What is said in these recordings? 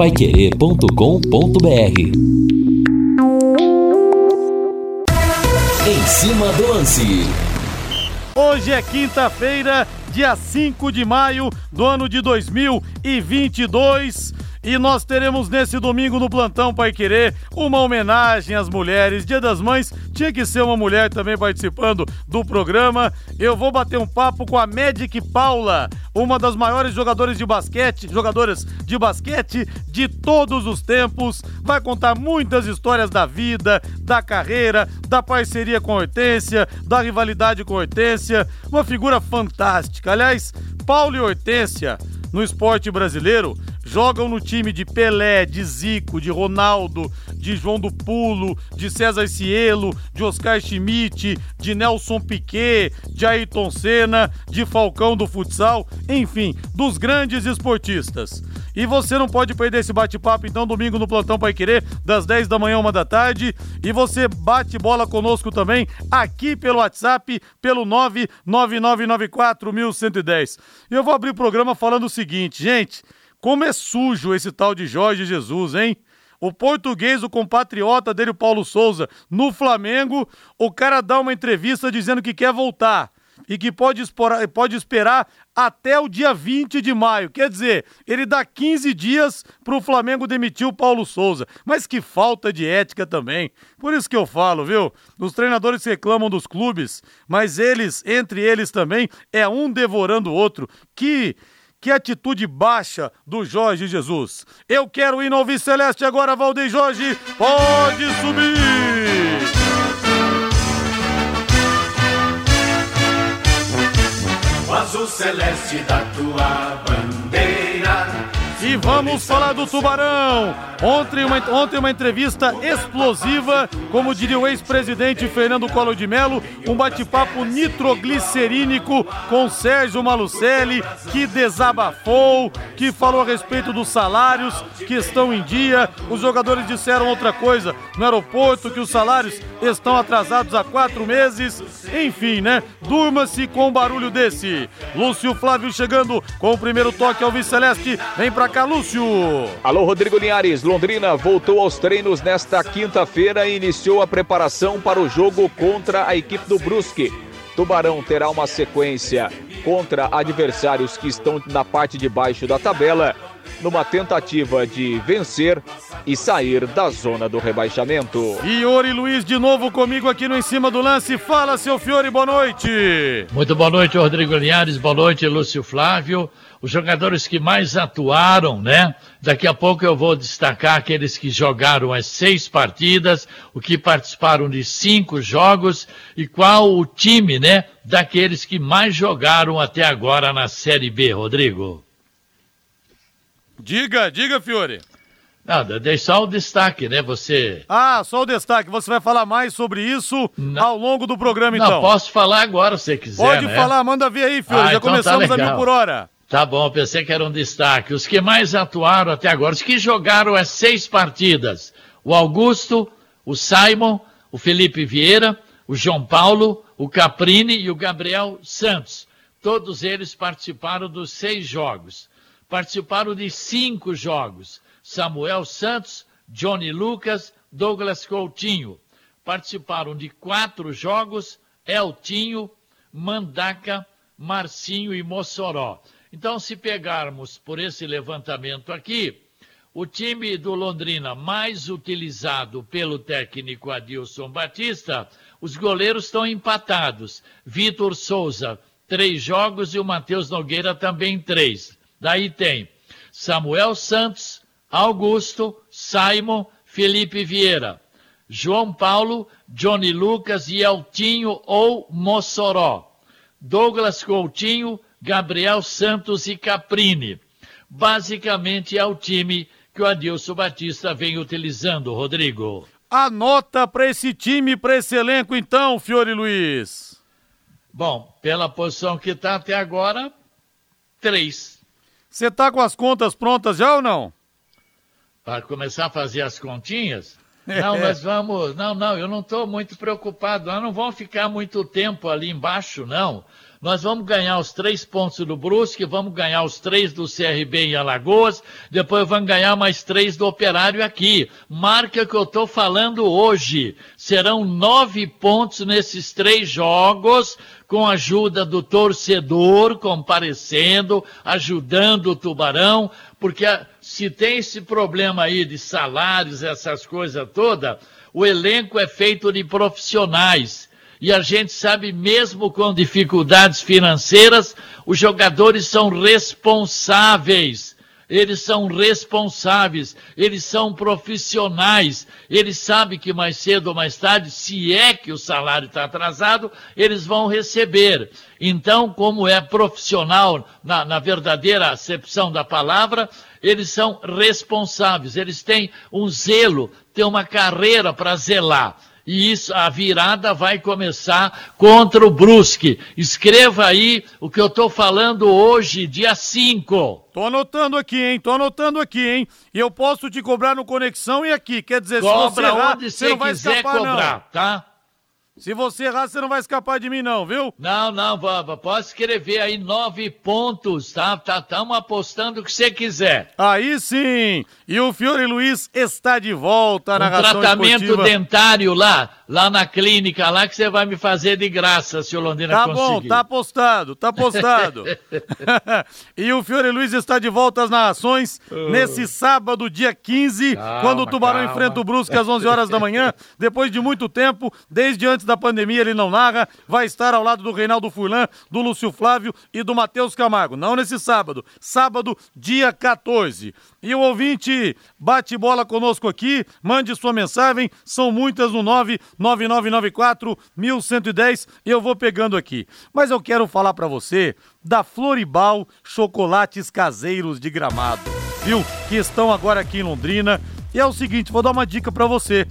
paiquerê.com.br Em cima do lance. Hoje é quinta-feira, dia 5 de maio do ano de 2022. E nós teremos nesse domingo no Plantão Pai Querer uma homenagem às mulheres. Dia das Mães, tinha que ser uma mulher também participando do programa. Eu vou bater um papo com a Magic Paula, uma das maiores jogadoras de basquete, jogadoras de basquete de todos os tempos. Vai contar muitas histórias da vida, da carreira, da parceria com a Hortência, da rivalidade com a Hortência. Uma figura fantástica. Aliás, Paulo e Hortência no esporte brasileiro jogam no time de Pelé, de Zico, de Ronaldo, de João do Pulo, de César Cielo, de Oscar Schmidt, de Nelson Piquet, de Ayrton Senna, de Falcão do futsal, enfim, dos grandes esportistas. E você não pode perder esse bate-papo, então, domingo no Plantão Pai Querer, das 10 da manhã, uma da tarde. E você bate bola conosco também, aqui pelo WhatsApp, pelo 999941110. E eu vou abrir o programa falando o seguinte, gente. Como é sujo esse tal de Jorge Jesus, hein? O português, o compatriota dele, o Paulo Souza, no Flamengo, o cara dá uma entrevista dizendo que quer voltar e que pode, esperar, pode esperar até o dia 20 de maio. Quer dizer, ele dá 15 dias para o Flamengo demitir o Paulo Souza. Mas que falta de ética também. Por isso que eu falo, viu? Os treinadores reclamam dos clubes, mas eles, entre eles também, é um devorando o outro. Que que atitude baixa do Jorge Jesus. Eu quero ir no Alves Celeste agora, Valdeir Jorge. Pode subir! O azul celeste da tua e vamos falar do Tubarão. Ontem uma, ontem uma entrevista explosiva, como diria o ex-presidente Fernando Collor de Mello, um bate-papo nitroglicerínico com Sérgio Malucelli, que desabafou, que falou a respeito dos salários que estão em dia. Os jogadores disseram outra coisa no aeroporto, que os salários estão atrasados há quatro meses. Enfim, né? Durma-se com um barulho desse. Lúcio Flávio chegando com o primeiro toque ao Celeste. Vem pra cá, Lúcio. Alô, Rodrigo Linhares. Londrina voltou aos treinos nesta quinta-feira e iniciou a preparação para o jogo contra a equipe do Brusque. Tubarão terá uma sequência contra adversários que estão na parte de baixo da tabela, numa tentativa de vencer e sair da zona do rebaixamento. Fiore Luiz de novo comigo aqui no Em Cima do Lance. Fala, seu Fiore, boa noite. Muito boa noite, Rodrigo Linhares. Boa noite, Lúcio Flávio os jogadores que mais atuaram, né? Daqui a pouco eu vou destacar aqueles que jogaram as seis partidas, o que participaram de cinco jogos e qual o time, né? Daqueles que mais jogaram até agora na Série B, Rodrigo. Diga, diga, Fiore. Nada, deixa só o destaque, né? Você. Ah, só o destaque. Você vai falar mais sobre isso não. ao longo do programa, então. Não, posso falar agora se você quiser. Pode né? falar, manda ver aí, Fiore. Ah, Já então tá começamos tá a mil por hora. Tá bom, pensei que era um destaque. Os que mais atuaram até agora, os que jogaram as seis partidas: o Augusto, o Simon, o Felipe Vieira, o João Paulo, o Caprini e o Gabriel Santos. Todos eles participaram dos seis jogos. Participaram de cinco jogos: Samuel Santos, Johnny Lucas, Douglas Coutinho. Participaram de quatro jogos: Eltinho, Mandaca, Marcinho e Mossoró. Então, se pegarmos por esse levantamento aqui, o time do Londrina mais utilizado pelo técnico Adilson Batista, os goleiros estão empatados. Vitor Souza, três jogos, e o Matheus Nogueira também três. Daí tem Samuel Santos, Augusto, Simon, Felipe Vieira, João Paulo, Johnny Lucas e Eltinho ou Mossoró, Douglas Coutinho, Gabriel Santos e Caprini. Basicamente é o time que o Adilson Batista vem utilizando, Rodrigo. A nota para esse time, para esse elenco, então, Fiore Luiz? Bom, pela posição que está até agora, três. Você está com as contas prontas já ou não? Para começar a fazer as continhas? Não, mas vamos. Não, não, eu não estou muito preocupado. Nós não vamos ficar muito tempo ali embaixo, não Nós vamos ganhar os três pontos do Brusque, vamos ganhar os três do CRB em Alagoas, depois vamos ganhar mais três do Operário aqui. Marca que eu estou falando hoje. Serão nove pontos nesses três jogos, com a ajuda do torcedor comparecendo, ajudando o Tubarão, porque se tem esse problema aí de salários, essas coisas todas, o elenco é feito de profissionais e a gente sabe, mesmo com dificuldades financeiras, os jogadores são responsáveis. Eles são responsáveis, eles são profissionais, eles sabem que mais cedo ou mais tarde, se é que o salário está atrasado, eles vão receber. Então, como é profissional na, na verdadeira acepção da palavra, eles são responsáveis, eles têm um zelo, têm uma carreira para zelar e isso, a virada vai começar contra o Brusque. Escreva aí o que eu estou falando hoje, dia 5. Tô anotando aqui, hein? Tô anotando aqui, hein? E eu posso te cobrar no Conexão e aqui. Quer dizer, Cobra se você errar, onde você não vai quiser escapar, cobrar, não. tá? Se você errar, você não vai escapar de mim, não, viu? Não, não, Baba, pode escrever aí nove pontos, tá? Estamos tá, apostando o que você quiser. Aí sim! E o Fiore Luiz está de volta na um narração tratamento esportiva. dentário lá, lá na clínica, lá que você vai me fazer de graça, se o Londrina Tá conseguir. bom, tá apostado, tá apostado. e o Fiore Luiz está de volta às narrações nesse sábado, dia 15, Calma, quando o Tubarão calma. enfrenta o Brusque às 11 horas da manhã. Depois de muito tempo, desde antes da pandemia ele não narra, vai estar ao lado do Reinaldo Furlan, do Lúcio Flávio e do Matheus Camargo. Não nesse sábado, sábado, dia 14. E o ouvinte bate bola conosco aqui, mande sua mensagem, são muitas no 99994 1110 e eu vou pegando aqui. Mas eu quero falar pra você da Floribal Chocolates Caseiros de Gramado, viu? Que estão agora aqui em Londrina. E é o seguinte, vou dar uma dica pra você.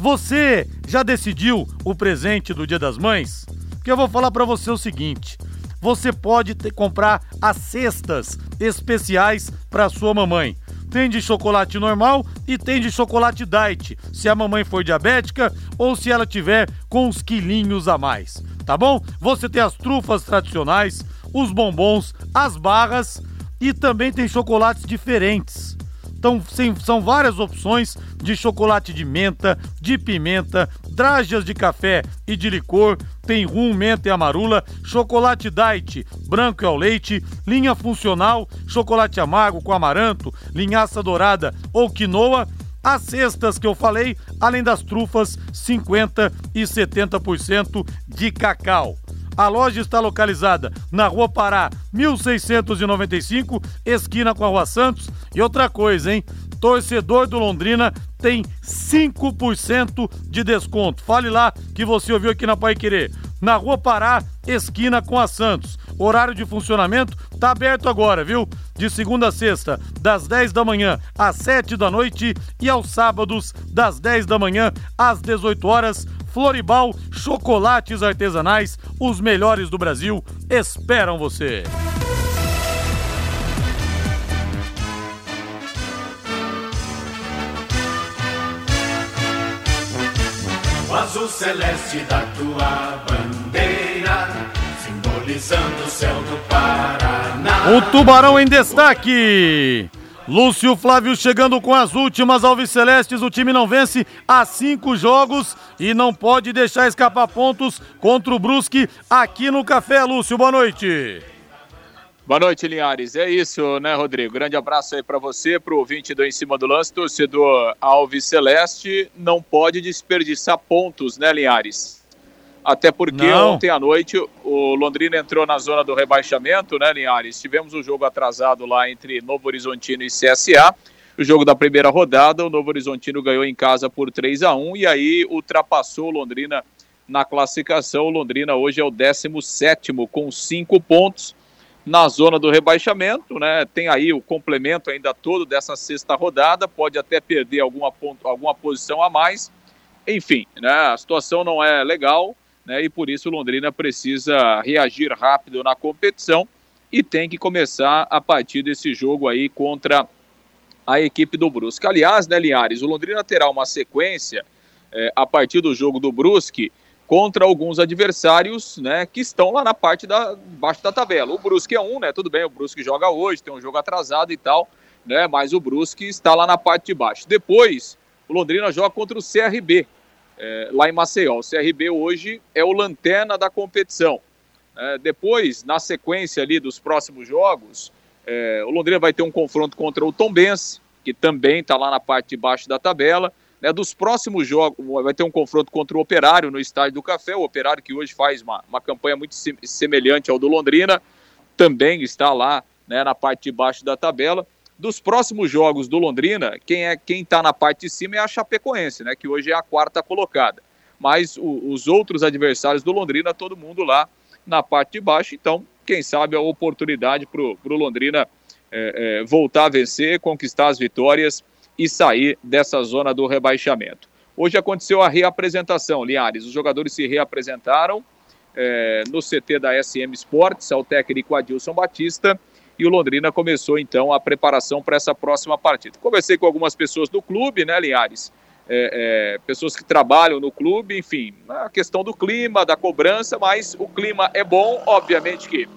Você já decidiu o presente do Dia das Mães? Porque eu vou falar pra você o seguinte: você pode ter- comprar as cestas especiais para sua mamãe. Tem de chocolate normal e tem de chocolate diet, se a mamãe for diabética ou se ela tiver com uns quilinhos a mais, tá bom? Você tem as trufas tradicionais, os bombons, as barras e também tem chocolates diferentes. Então, sim, são várias opções de chocolate de menta, de pimenta, drajas de café e de licor, tem rum, menta e amarula, chocolate diet, branco e ao leite, linha funcional, chocolate amargo com amaranto, linhaça dourada ou quinoa, as cestas que eu falei, além das trufas, 50 e 70% de cacau. A loja está localizada na Rua Pará, 1695, esquina com a Rua Santos. E outra coisa, hein? Torcedor do Londrina tem 5% de desconto. Fale lá que você ouviu aqui na Pai Querer. Na Rua Pará, esquina com a Santos. Horário de funcionamento tá aberto agora, viu? De segunda a sexta, das 10 da manhã às 7 da noite e aos sábados, das 10 da manhã às 18 horas. Floribal, chocolates artesanais, os melhores do Brasil, esperam você. O azul celeste da tua bandeira, simbolizando o céu do Paraná. O Tubarão em destaque. Lúcio Flávio chegando com as últimas Alves Celestes. O time não vence há cinco jogos e não pode deixar escapar pontos contra o Brusque aqui no Café. Lúcio, boa noite. Boa noite, Linhares. É isso, né, Rodrigo? Grande abraço aí para você, para o ouvinte do Em Cima do Lance, torcedor Alves Celeste. Não pode desperdiçar pontos, né, Linhares? Até porque Não. ontem à noite o Londrina entrou na zona do rebaixamento, né, Linhares? Tivemos um jogo atrasado lá entre Novo Horizontino e CSA. O jogo da primeira rodada, o Novo Horizontino ganhou em casa por 3 a 1 e aí ultrapassou o Londrina na classificação. O Londrina hoje é o 17 com 5 pontos na zona do rebaixamento, né? Tem aí o complemento ainda todo dessa sexta rodada, pode até perder alguma, ponto, alguma posição a mais. Enfim, né? A situação não é legal, né? E por isso o Londrina precisa reagir rápido na competição e tem que começar a partir desse jogo aí contra a equipe do Brusque. Aliás, né, Linhares, o Londrina terá uma sequência eh, a partir do jogo do Brusque contra alguns adversários, né, que estão lá na parte da baixo da tabela. O Brusque é um, né? Tudo bem, o Brusque joga hoje, tem um jogo atrasado e tal, né? Mas o Brusque está lá na parte de baixo. Depois, o Londrina joga contra o CRB, é, lá em Maceió. O CRB hoje é o lanterna da competição. É, depois, na sequência ali dos próximos jogos, é, o Londrina vai ter um confronto contra o Tombense, que também está lá na parte de baixo da tabela. Né, dos próximos jogos, vai ter um confronto contra o Operário no Estádio do Café. O Operário que hoje faz uma, uma campanha muito semelhante ao do Londrina, também está lá né, na parte de baixo da tabela. Dos próximos jogos do Londrina, quem é quem está na parte de cima é a Chapecoense, né, que hoje é a quarta colocada. Mas o, os outros adversários do Londrina, todo mundo lá na parte de baixo. Então, quem sabe a oportunidade para o Londrina é, é, voltar a vencer, conquistar as vitórias e sair dessa zona do rebaixamento. Hoje aconteceu a reapresentação, Linhares. Os jogadores se reapresentaram é, no CT da SM Sports, ao técnico Adilson Batista, e o Londrina começou então a preparação para essa próxima partida. Conversei com algumas pessoas do clube, né, Linhares? É, é, pessoas que trabalham no clube, enfim, a questão do clima, da cobrança, mas o clima é bom, obviamente que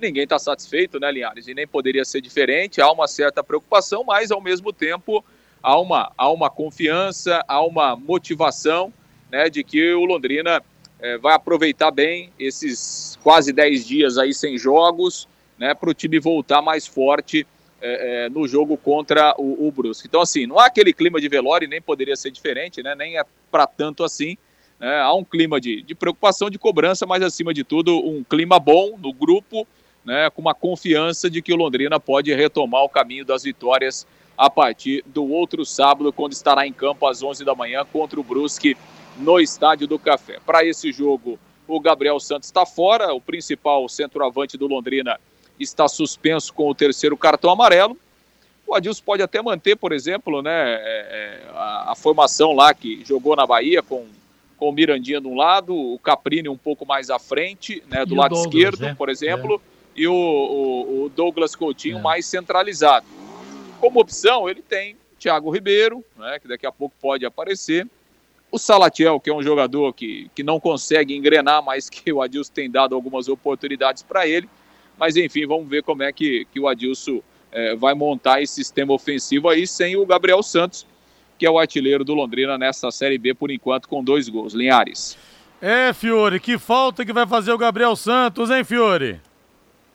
ninguém está satisfeito, né, Linhares? E nem poderia ser diferente. Há uma certa preocupação, mas ao mesmo tempo há uma, há uma confiança, há uma motivação né, de que o Londrina é, vai aproveitar bem esses quase 10 dias aí sem jogos, né, para o time voltar mais forte é, é, no jogo contra o, o, Brusque. Então, assim, não há aquele clima de velório, nem poderia ser diferente, né, nem é para tanto assim. Né, há um clima de, de preocupação, de cobrança, mas acima de tudo, um clima bom no grupo né, com uma confiança de que o Londrina pode retomar o caminho das vitórias a partir do outro sábado, quando estará em campo às 11 da manhã contra o Brusque no Estádio do Café. Para esse jogo, o Gabriel Santos está fora, o principal centroavante do Londrina está suspenso com o terceiro cartão amarelo. O Adilson pode até manter, por exemplo, né, é, é, a, a, formação lá que jogou na Bahia com, com o Mirandinha de um lado, o Caprini um pouco mais à frente, né, do lado Douglas, esquerdo, né? por exemplo. É e o, o, o Douglas Coutinho é. mais centralizado. Como opção, ele tem Thiago Ribeiro, né, que daqui a pouco pode aparecer. O Salatiel, que é um jogador que, que não consegue engrenar, mas que o Adilson tem dado algumas oportunidades para ele. Mas enfim, vamos ver como é que, que o Adilson é, vai montar esse sistema ofensivo aí sem o Gabriel Santos, que é o artilheiro do Londrina nessa Série B por enquanto com dois gols. Linhares. É, Fiore, que falta que vai fazer o Gabriel Santos, hein, Fiore?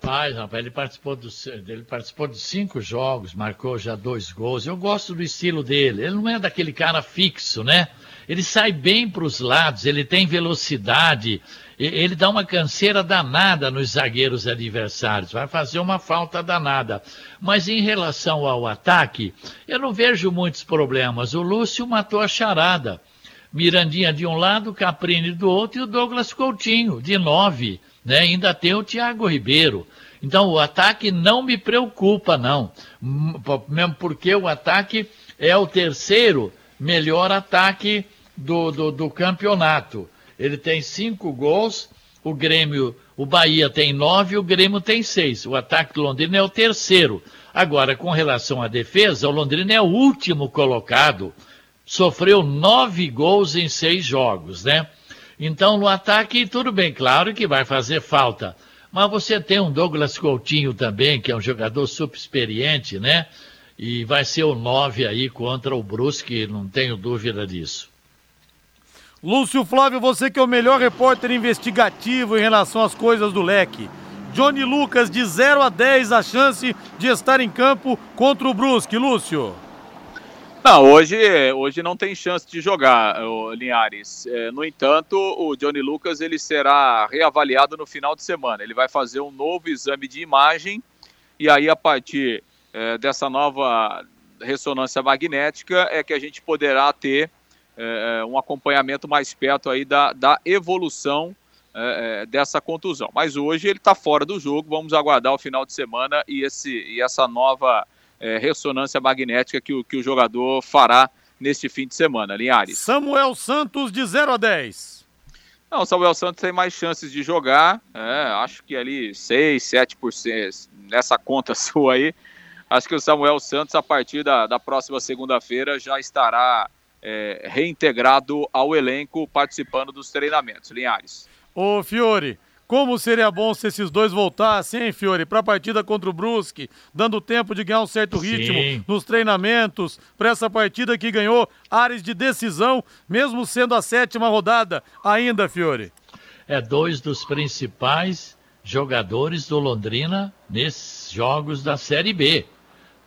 Rapaz, rapaz, ele participou, do, ele participou de cinco jogos, marcou já dois gols. Eu gosto do estilo dele. Ele não é daquele cara fixo, né? Ele sai bem para os lados, ele tem velocidade, ele dá uma canseira danada nos zagueiros adversários, vai fazer uma falta danada. Mas em relação ao ataque, eu não vejo muitos problemas. O Lúcio matou a charada. Mirandinha de um lado, Caprini do outro e o Douglas Coutinho, de nove. Né? Ainda tem o Thiago Ribeiro. Então o ataque não me preocupa, não. Mesmo porque o ataque é o terceiro melhor ataque do, do, do campeonato. Ele tem cinco gols, o Grêmio, o Bahia tem nove, o Grêmio tem seis. O ataque do Londrina é o terceiro. Agora, com relação à defesa, o Londrina é o último colocado. Sofreu nove gols em seis jogos, né? Então, no ataque, tudo bem, claro que vai fazer falta. Mas você tem um Douglas Coutinho também, que é um jogador super experiente, né? E vai ser o 9 aí contra o Brusque, não tenho dúvida disso. Lúcio Flávio, você que é o melhor repórter investigativo em relação às coisas do leque. Johnny Lucas, de 0 a 10, a chance de estar em campo contra o Brusque. Lúcio. Não, hoje, hoje não tem chance de jogar, Linhares. É, no entanto, o Johnny Lucas ele será reavaliado no final de semana. Ele vai fazer um novo exame de imagem e aí a partir é, dessa nova ressonância magnética é que a gente poderá ter é, é um acompanhamento mais perto aí da, da evolução é, é, dessa contusão. Mas hoje ele está fora do jogo. Vamos aguardar o final de semana e, esse, e essa nova é, ressonância magnética que o, que o jogador fará neste fim de semana, Linhares. Samuel Santos de 0 a 10. Não, o Samuel Santos tem mais chances de jogar, é, acho que ali 6, 7% nessa conta sua aí. Acho que o Samuel Santos, a partir da, da próxima segunda-feira, já estará é, reintegrado ao elenco, participando dos treinamentos. Linhares. Ô Fiore, como seria bom se esses dois voltassem, hein, Fiore, para a partida contra o Brusque, dando tempo de ganhar um certo ritmo Sim. nos treinamentos, para essa partida que ganhou áreas de decisão, mesmo sendo a sétima rodada ainda, Fiore. É dois dos principais jogadores do Londrina nesses jogos da Série B.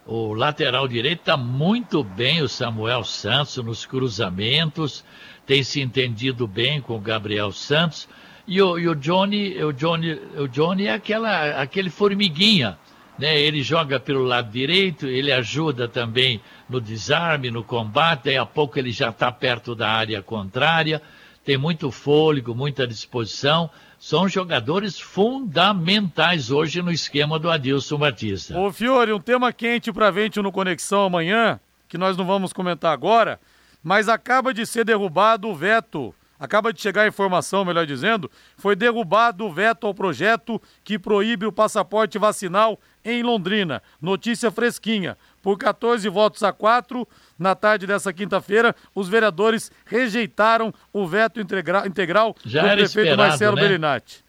O lateral direito está muito bem, o Samuel Santos, nos cruzamentos, tem se entendido bem com o Gabriel Santos. E o, e o Johnny, o Johnny, o Johnny é aquela, aquele formiguinha, né? Ele joga pelo lado direito, ele ajuda também no desarme, no combate, daí a pouco ele já está perto da área contrária, tem muito fôlego, muita disposição. São jogadores fundamentais hoje no esquema do Adilson Batista. Ô Fiore, um tema quente para Vente no Conexão amanhã, que nós não vamos comentar agora, mas acaba de ser derrubado o veto. Acaba de chegar a informação, melhor dizendo, foi derrubado o veto ao projeto que proíbe o passaporte vacinal em Londrina. Notícia fresquinha. Por 14 votos a 4, na tarde dessa quinta-feira, os vereadores rejeitaram o veto integra integral Já do era prefeito esperado, Marcelo né?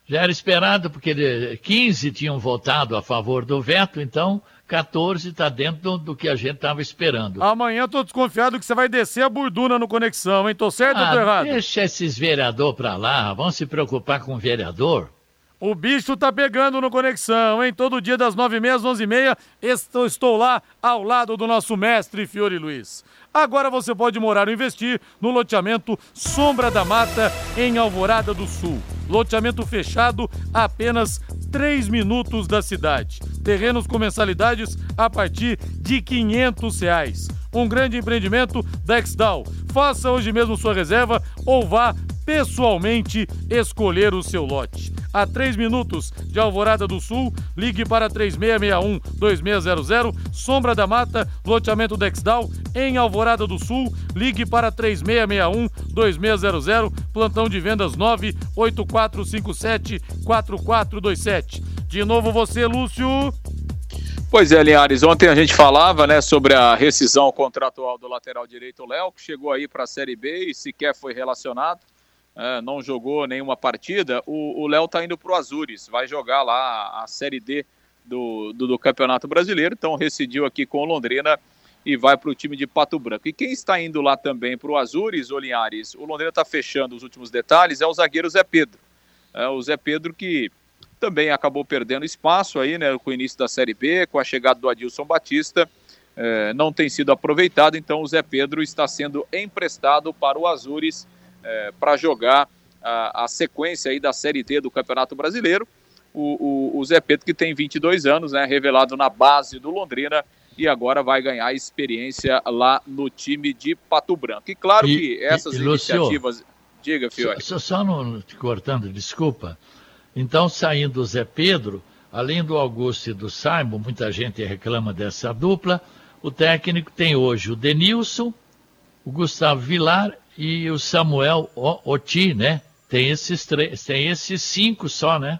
Já era esperado, porque ele- 15 tinham votado a favor do veto, então 14 está dentro do, que a gente estava esperando. Amanhã eu tô desconfiado que você vai descer a burduna no Conexão, hein? Tô certo ou tô Ah, errado? deixa esses vereador para lá, vão se preocupar com o vereador. O bicho tá pegando no Conexão, hein? Todo dia das nove e meia às onze e meia, estou, estou lá ao lado do nosso mestre Fiore Luiz. Agora você pode morar ou investir no loteamento Sombra da Mata, em Alvorada do Sul. Loteamento fechado a apenas 3 minutos da cidade. Terrenos com mensalidades a partir de 500 reais. Um grande empreendimento da Exdal. Faça hoje mesmo sua reserva ou vá pessoalmente escolher o seu lote. A 3 minutos de Alvorada do Sul, ligue para 3661-2600, Sombra da Mata, loteamento Dexdal, em Alvorada do Sul, ligue para 3661-2600, plantão de vendas 98457-4427. De novo você, Lúcio. Pois é, Linhares, ontem a gente falava né, sobre a rescisão contratual do lateral direito Léo, que chegou aí para a Série B e sequer foi relacionado, é, não jogou nenhuma partida. O Léo está indo para o Azures, vai jogar lá a Série D do, do, do, Campeonato Brasileiro, então rescindiu aqui com o Londrina e vai para o time de Pato Branco. E quem está indo lá também para o Azures, o Linhares, o Londrina está fechando os últimos detalhes, é o zagueiro Zé Pedro. É, o Zé Pedro que também acabou perdendo espaço aí, né, com o início da Série B, com a chegada do Adilson Batista, eh, não tem sido aproveitado, então o Zé Pedro está sendo emprestado para o Azures eh, para jogar a, a, sequência aí da Série D do Campeonato Brasileiro. O, o, o, Zé Pedro que tem 22 anos, né, revelado na base do Londrina e agora vai ganhar experiência lá no time de Pato Branco. E claro e, que essas e, iniciativas... Lúcio, Diga, Fiore. Só, só não te cortando, desculpa. Então, saindo o Zé Pedro, além do Augusto e do Simon, muita gente reclama dessa dupla. O técnico tem hoje o Denilson, o Gustavo Vilar e o Samuel Oti, né? Tem esses três, tem esses cinco só, né?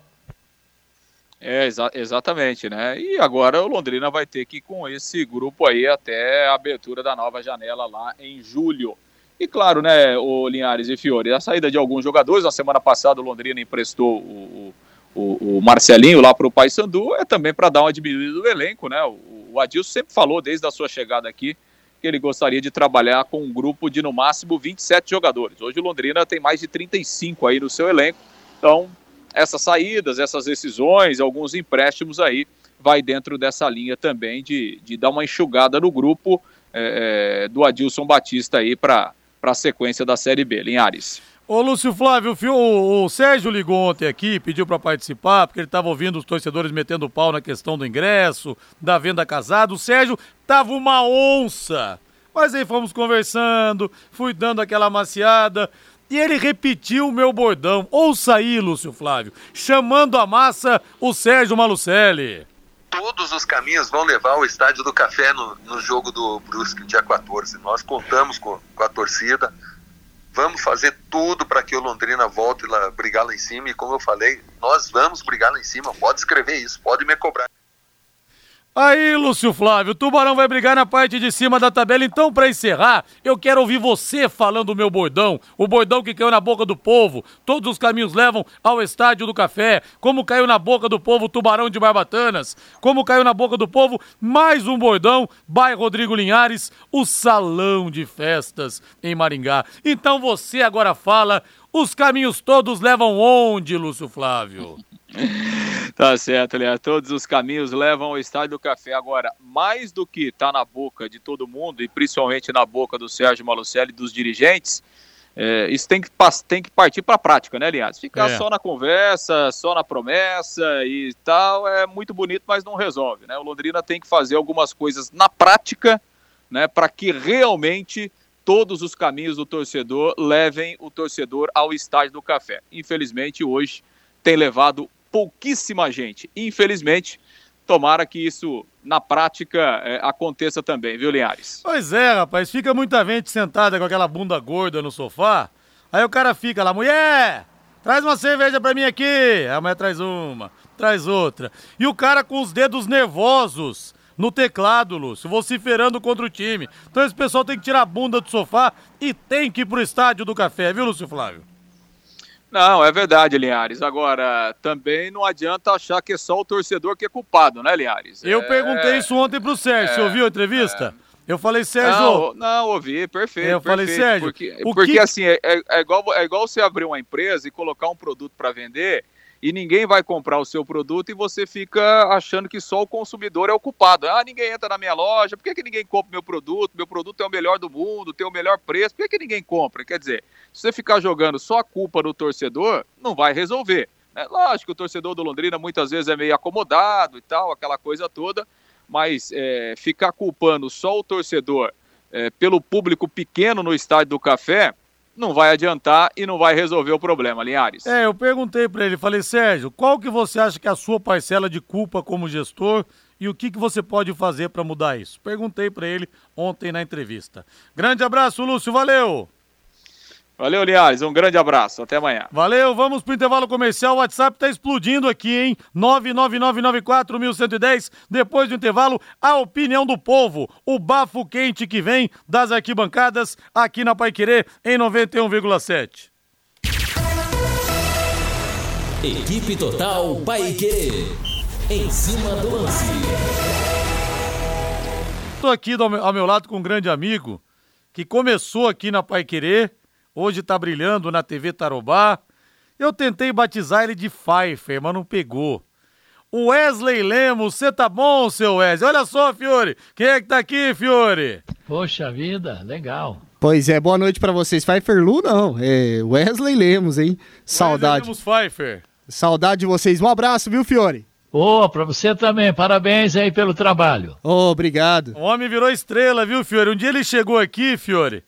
É, exa exatamente, né? E agora o Londrina vai ter que ir com esse grupo aí até a abertura da nova janela lá em julho. E claro, né, o Linhares e Fiore, a saída de alguns jogadores, na semana passada o Londrina emprestou o, o, o Marcelinho lá para o Paysandu, é também para dar uma diminuída do elenco, né? O, o Adilson sempre falou desde a sua chegada aqui que ele gostaria de trabalhar com um grupo de no máximo 27 jogadores. Hoje o Londrina tem mais de 35 aí no seu elenco, então essas saídas, essas decisões, alguns empréstimos aí, vai dentro dessa linha também de, de dar uma enxugada no grupo é, do Adilson Batista aí para a sequência da Série B. Linhares. Ô Lúcio Flávio, o, o Sérgio ligou ontem aqui, pediu para participar, porque ele estava ouvindo os torcedores metendo pau na questão do ingresso, da venda casada. O Sérgio tava uma onça. Mas aí fomos conversando, fui dando aquela maciada. E ele repetiu o meu bordão. Ouça aí, Lúcio Flávio, chamando a massa o Sérgio Malucelli. Todos os caminhos vão levar ao Estádio do Café no, no jogo do Brusque, dia 14. Nós contamos com, com a torcida, vamos fazer tudo para que o Londrina volte lá, brigar lá em cima. E como eu falei, nós vamos brigar lá em cima. Pode escrever isso, pode me cobrar. Aí, Lúcio Flávio, o Tubarão vai brigar na parte de cima da tabela. Então, para encerrar, eu quero ouvir você falando do meu bordão. O bordão que caiu na boca do povo. Todos os caminhos levam ao Estádio do Café. Como caiu na boca do povo o Tubarão de Barbatanas. Como caiu na boca do povo mais um bordão. Bairro Rodrigo Linhares, o Salão de Festas em Maringá. Então você agora fala, os caminhos todos levam onde, Lúcio Flávio? Tá certo, Léo. Todos os caminhos levam ao Estádio do Café. Agora, mais do que tá na boca de todo mundo, e principalmente na boca do Sérgio Malucelli e dos dirigentes, é, isso tem que, tem que partir para a prática, né, Linhares? Ficar é. só na conversa, só na promessa e tal, é muito bonito, mas não resolve, né? O Londrina tem que fazer algumas coisas na prática, né, para que realmente todos os caminhos do torcedor levem o torcedor ao Estádio do Café. Infelizmente, hoje tem levado pouquíssima gente. Infelizmente, tomara que isso na prática é, aconteça também, viu, Linhares? Pois é, rapaz, fica muita gente sentada com aquela bunda gorda no sofá, aí o cara fica lá, mulher, traz uma cerveja pra mim aqui, a mulher traz uma, traz outra, e o cara com os dedos nervosos no teclado, Lúcio, vociferando contra o time. Então esse pessoal tem que tirar a bunda do sofá e tem que ir pro estádio do café, viu, Lúcio Flávio? Não, é verdade, Linhares. Agora, também não adianta achar que é só o torcedor que é culpado, né, Linhares? Eu é... perguntei isso ontem pro Sérgio. É... Você ouviu a entrevista? É... Eu falei, Sérgio. Não, não ouvi, perfeito. Eu perfeito, falei, Sérgio. Porque, porque que... assim, é, é, igual, é igual você abrir uma empresa e colocar um produto para vender e ninguém vai comprar o seu produto e você fica achando que só o consumidor é o culpado. Ah, ninguém entra na minha loja, por que, que ninguém compra meu produto? Meu produto é o melhor do mundo, tem o melhor preço, por que, que ninguém compra? Quer dizer, se você ficar jogando só a culpa no torcedor, não vai resolver. É lógico que o torcedor do Londrina muitas vezes é meio acomodado e tal, aquela coisa toda, mas é, ficar culpando só o torcedor é, pelo público pequeno no estádio do Café não vai adiantar e não vai resolver o problema, Linhares. É, eu perguntei para ele, falei, Sérgio, qual que você acha que é a sua parcela de culpa como gestor e o que, que você pode fazer para mudar isso? Perguntei para ele ontem na entrevista. Grande abraço, Lúcio, valeu! Valeu, Linhares. Um grande abraço. Até amanhã. Valeu. Vamos pro intervalo comercial. O WhatsApp tá explodindo aqui, hein? 99994110. Depois do intervalo, a opinião do povo. O bafo quente que vem das arquibancadas aqui na Paiquerê em 91,7. Equipe Total Paiquerê. Em cima do lance. Tô aqui ao meu lado com um grande amigo que começou aqui na Paiquerê hoje tá brilhando na TV Tarobá. Eu tentei batizar ele de Pfeiffer, mas não pegou. O Wesley Lemos, você tá bom, seu Wesley? Olha só, Fiore, quem é que tá aqui, Fiore? Poxa vida, legal. Pois é, boa noite para vocês. Pfeiffer Lu, não, é Wesley Lemos, hein? Saudade. Wesley Lemos Pfeiffer. Saudade de vocês. Um abraço, viu, Fiore? Ô, oh, pra você também, parabéns aí pelo trabalho. Oh, obrigado. O homem virou estrela, viu, Fiore? Um dia ele chegou aqui, Fiore,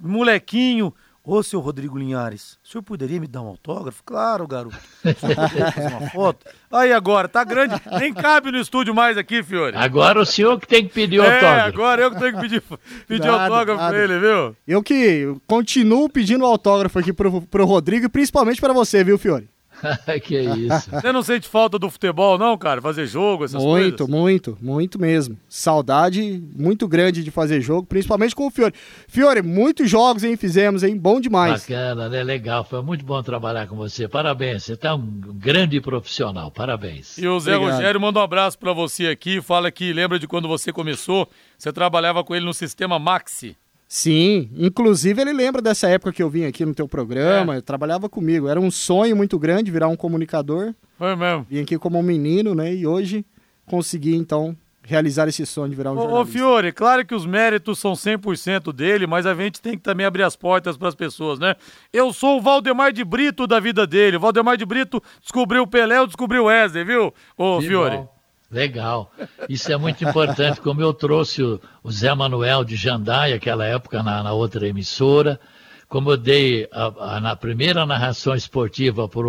molequinho, Ô, seu Rodrigo Linhares, o senhor poderia me dar um autógrafo? Claro, garoto. fazer uma foto. Aí agora, tá grande, nem cabe no estúdio mais aqui, Fiore. Agora o senhor que tem que pedir é, autógrafo. É, agora eu que tenho que pedir, pedir nada, autógrafo nada. pra ele, viu? Eu que continuo pedindo autógrafo aqui pro, pro Rodrigo e principalmente para você, viu, Fiore? que isso. Você não sente falta do futebol, não, cara? Fazer jogo, essas muito, coisas? Muito, muito, muito mesmo. Saudade muito grande de fazer jogo, principalmente com o Fiore. Fiore, muitos jogos, hein, fizemos, hein? Bom demais. Bacana, né? Legal. Foi muito bom trabalhar com você. Parabéns. Você tá um grande profissional. Parabéns. E o Zé Obrigado. Rogério manda um abraço para você aqui. Fala que lembra de quando você começou, você trabalhava com ele no sistema Maxi. Sim, inclusive ele lembra dessa época que eu vim aqui no teu programa, é. trabalhava comigo. Era um sonho muito grande virar um comunicador. Foi mesmo. Vim aqui como um menino, né? E hoje consegui então realizar esse sonho de virar um ô, jornalista. Ô Fiore, claro que os méritos são 100% dele, mas a gente tem que também abrir as portas para as pessoas, né? Eu sou o Valdemar de Brito da vida dele. O Valdemar de Brito descobriu o Pelé, eu descobri o Wesley, viu? Ô que Fiore. Bom. Legal. Isso é muito importante, como eu trouxe o, o Zé Manuel de Jandai, aquela época, na, na outra emissora, como eu dei a, a na primeira narração esportiva para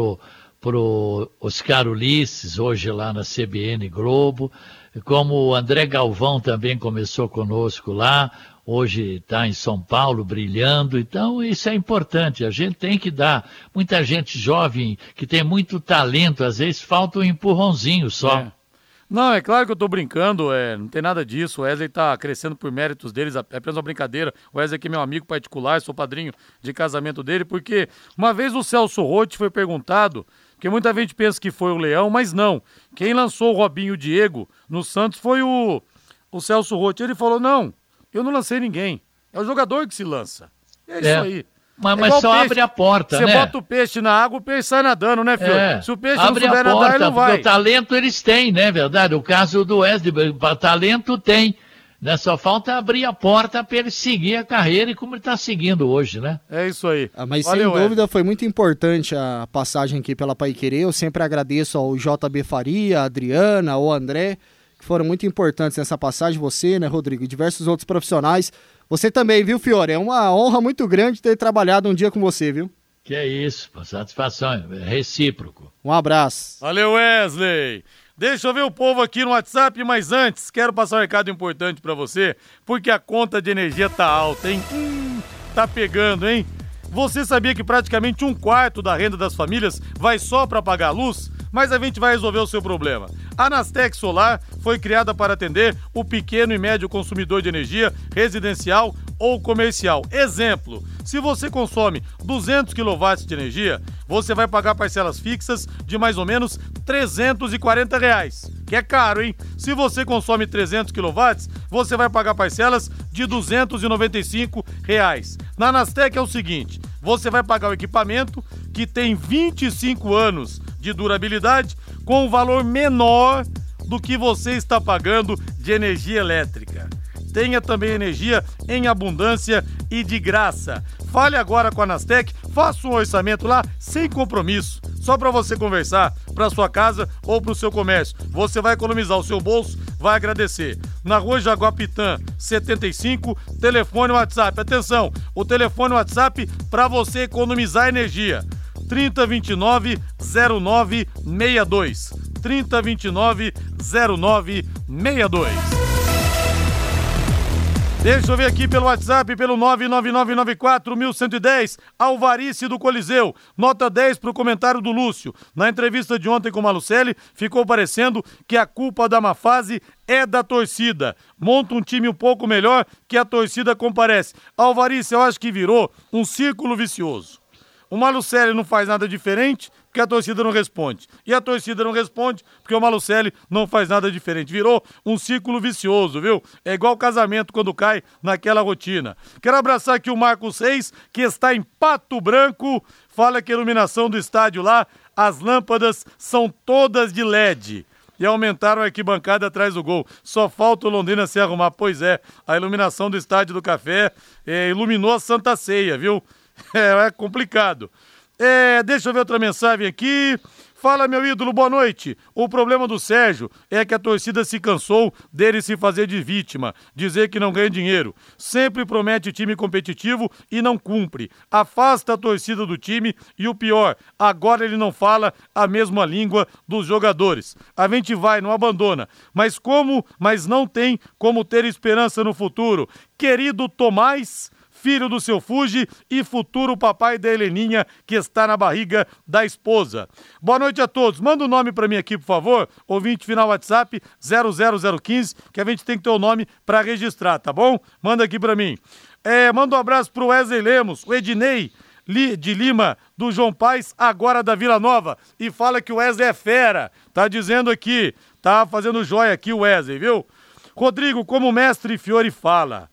o Oscar Ulisses, hoje lá na CBN Globo, como o André Galvão também começou conosco lá, hoje está em São Paulo brilhando, então isso é importante, a gente tem que dar. Muita gente jovem que tem muito talento, às vezes falta um empurrãozinho só. É. Não, é claro que eu tô brincando, é, não tem nada disso. O Wesley tá crescendo por méritos deles, é apenas uma brincadeira. O Wesley aqui é meu amigo particular, sou padrinho de casamento dele, porque uma vez o Celso Rotti foi perguntado, porque muita gente pensa que foi o Leão, mas não. Quem lançou o Robinho Diego no Santos foi o, o Celso Rotti. Ele falou: não, eu não lancei ninguém. É o jogador que se lança. É isso É. aí. Mas, É mas igual só peixe. abre a porta, Você né? bota o peixe na água, o peixe sai nadando, né, filho? É. Se o peixe Abre não souber a porta, nadar, ele não vai. o talento eles têm, né, verdade? O caso do Wesley, o talento tem. Né? Só falta abrir a porta para ele seguir a carreira e como ele está seguindo hoje, né? É isso aí. Ah, mas Valeu, sem Wesley. dúvida foi muito importante a passagem aqui pela Paiquerê. Eu sempre agradeço ao JB Faria, a Adriana, ao André, que foram muito importantes nessa passagem. Você, né, Rodrigo, e diversos outros profissionais. Você também, viu, Fiore? É uma honra muito grande ter trabalhado um dia com você, viu? Que é isso, pô, satisfação, é recíproco. Um abraço. Valeu, Wesley. Deixa eu ver o povo aqui no WhatsApp, mas antes, quero passar um recado importante pra você, porque a conta de energia tá alta, hein? Hum, tá pegando, hein? Você sabia que praticamente um quarto da renda das famílias vai só para pagar a luz? Mas a gente vai resolver o seu problema. A Nastec Solar foi criada para atender o pequeno e médio consumidor de energia residencial ou comercial. Exemplo, se você consome 200 kW de energia, você vai pagar parcelas fixas de mais ou menos 340 reais, que é caro, hein? Se você consome 300 kW, você vai pagar parcelas de 295 reais. Na Nastec é o seguinte, você vai pagar o equipamento que tem 25 anos de durabilidade com um valor menor do que você está pagando de energia elétrica. Tenha também energia em abundância e de graça. Fale agora com a Nastec, faça um orçamento lá sem compromisso, só para você conversar para sua casa ou para o seu comércio. Você vai economizar o seu bolso, vai agradecer. Na Rua Jaguapitã, 75, telefone WhatsApp. Atenção, o telefone WhatsApp para você economizar energia. 3029 0962. 3029 0962. Deixa eu ver aqui pelo WhatsApp, pelo 99994-1110, Alvarice do Coliseu. Nota 10 pro comentário do Lúcio. Na entrevista de ontem com o Malucelli, ficou parecendo que a culpa da má fase é da torcida. Monta um time um pouco melhor que a torcida comparece. Alvarice, eu acho que virou um círculo vicioso. O Malucelli não faz nada diferente porque a torcida não responde. E a torcida não responde porque o Malucelli não faz nada diferente. Virou um círculo vicioso, viu? É igual casamento quando cai naquela rotina. Quero abraçar aqui o Marcos Reis, que está em Pato Branco. Fala que a iluminação do estádio lá, as lâmpadas são todas de LED e aumentaram a arquibancada atrás do gol. Só falta o Londrina se arrumar. Pois é, a iluminação do Estádio do Café eh, iluminou a Santa Ceia, viu? É, é complicado. É, deixa eu ver outra mensagem aqui. Fala, meu ídolo, boa noite. O problema do Sérgio é que a torcida se cansou dele se fazer de vítima, dizer que não ganha dinheiro. Sempre promete time competitivo e não cumpre. Afasta a torcida do time e o pior, agora ele não fala a mesma língua dos jogadores. A gente vai, não abandona. Mas como, mas não tem como ter esperança no futuro. Querido Tomás, filho do seu Fuji e futuro papai da Heleninha, que está na barriga da esposa. Boa noite a todos. Manda o nome para mim aqui, por favor. Ouvinte final WhatsApp 00015, que a gente tem que ter o nome para registrar, tá bom? Manda aqui para mim. É, manda um abraço pro Wesley Lemos, o Ednei de Lima, do João Paz, agora da Vila Nova. E fala que o Wesley é fera. Tá dizendo aqui, tá fazendo joia aqui o Wesley, viu? Rodrigo, como o mestre Fiore fala,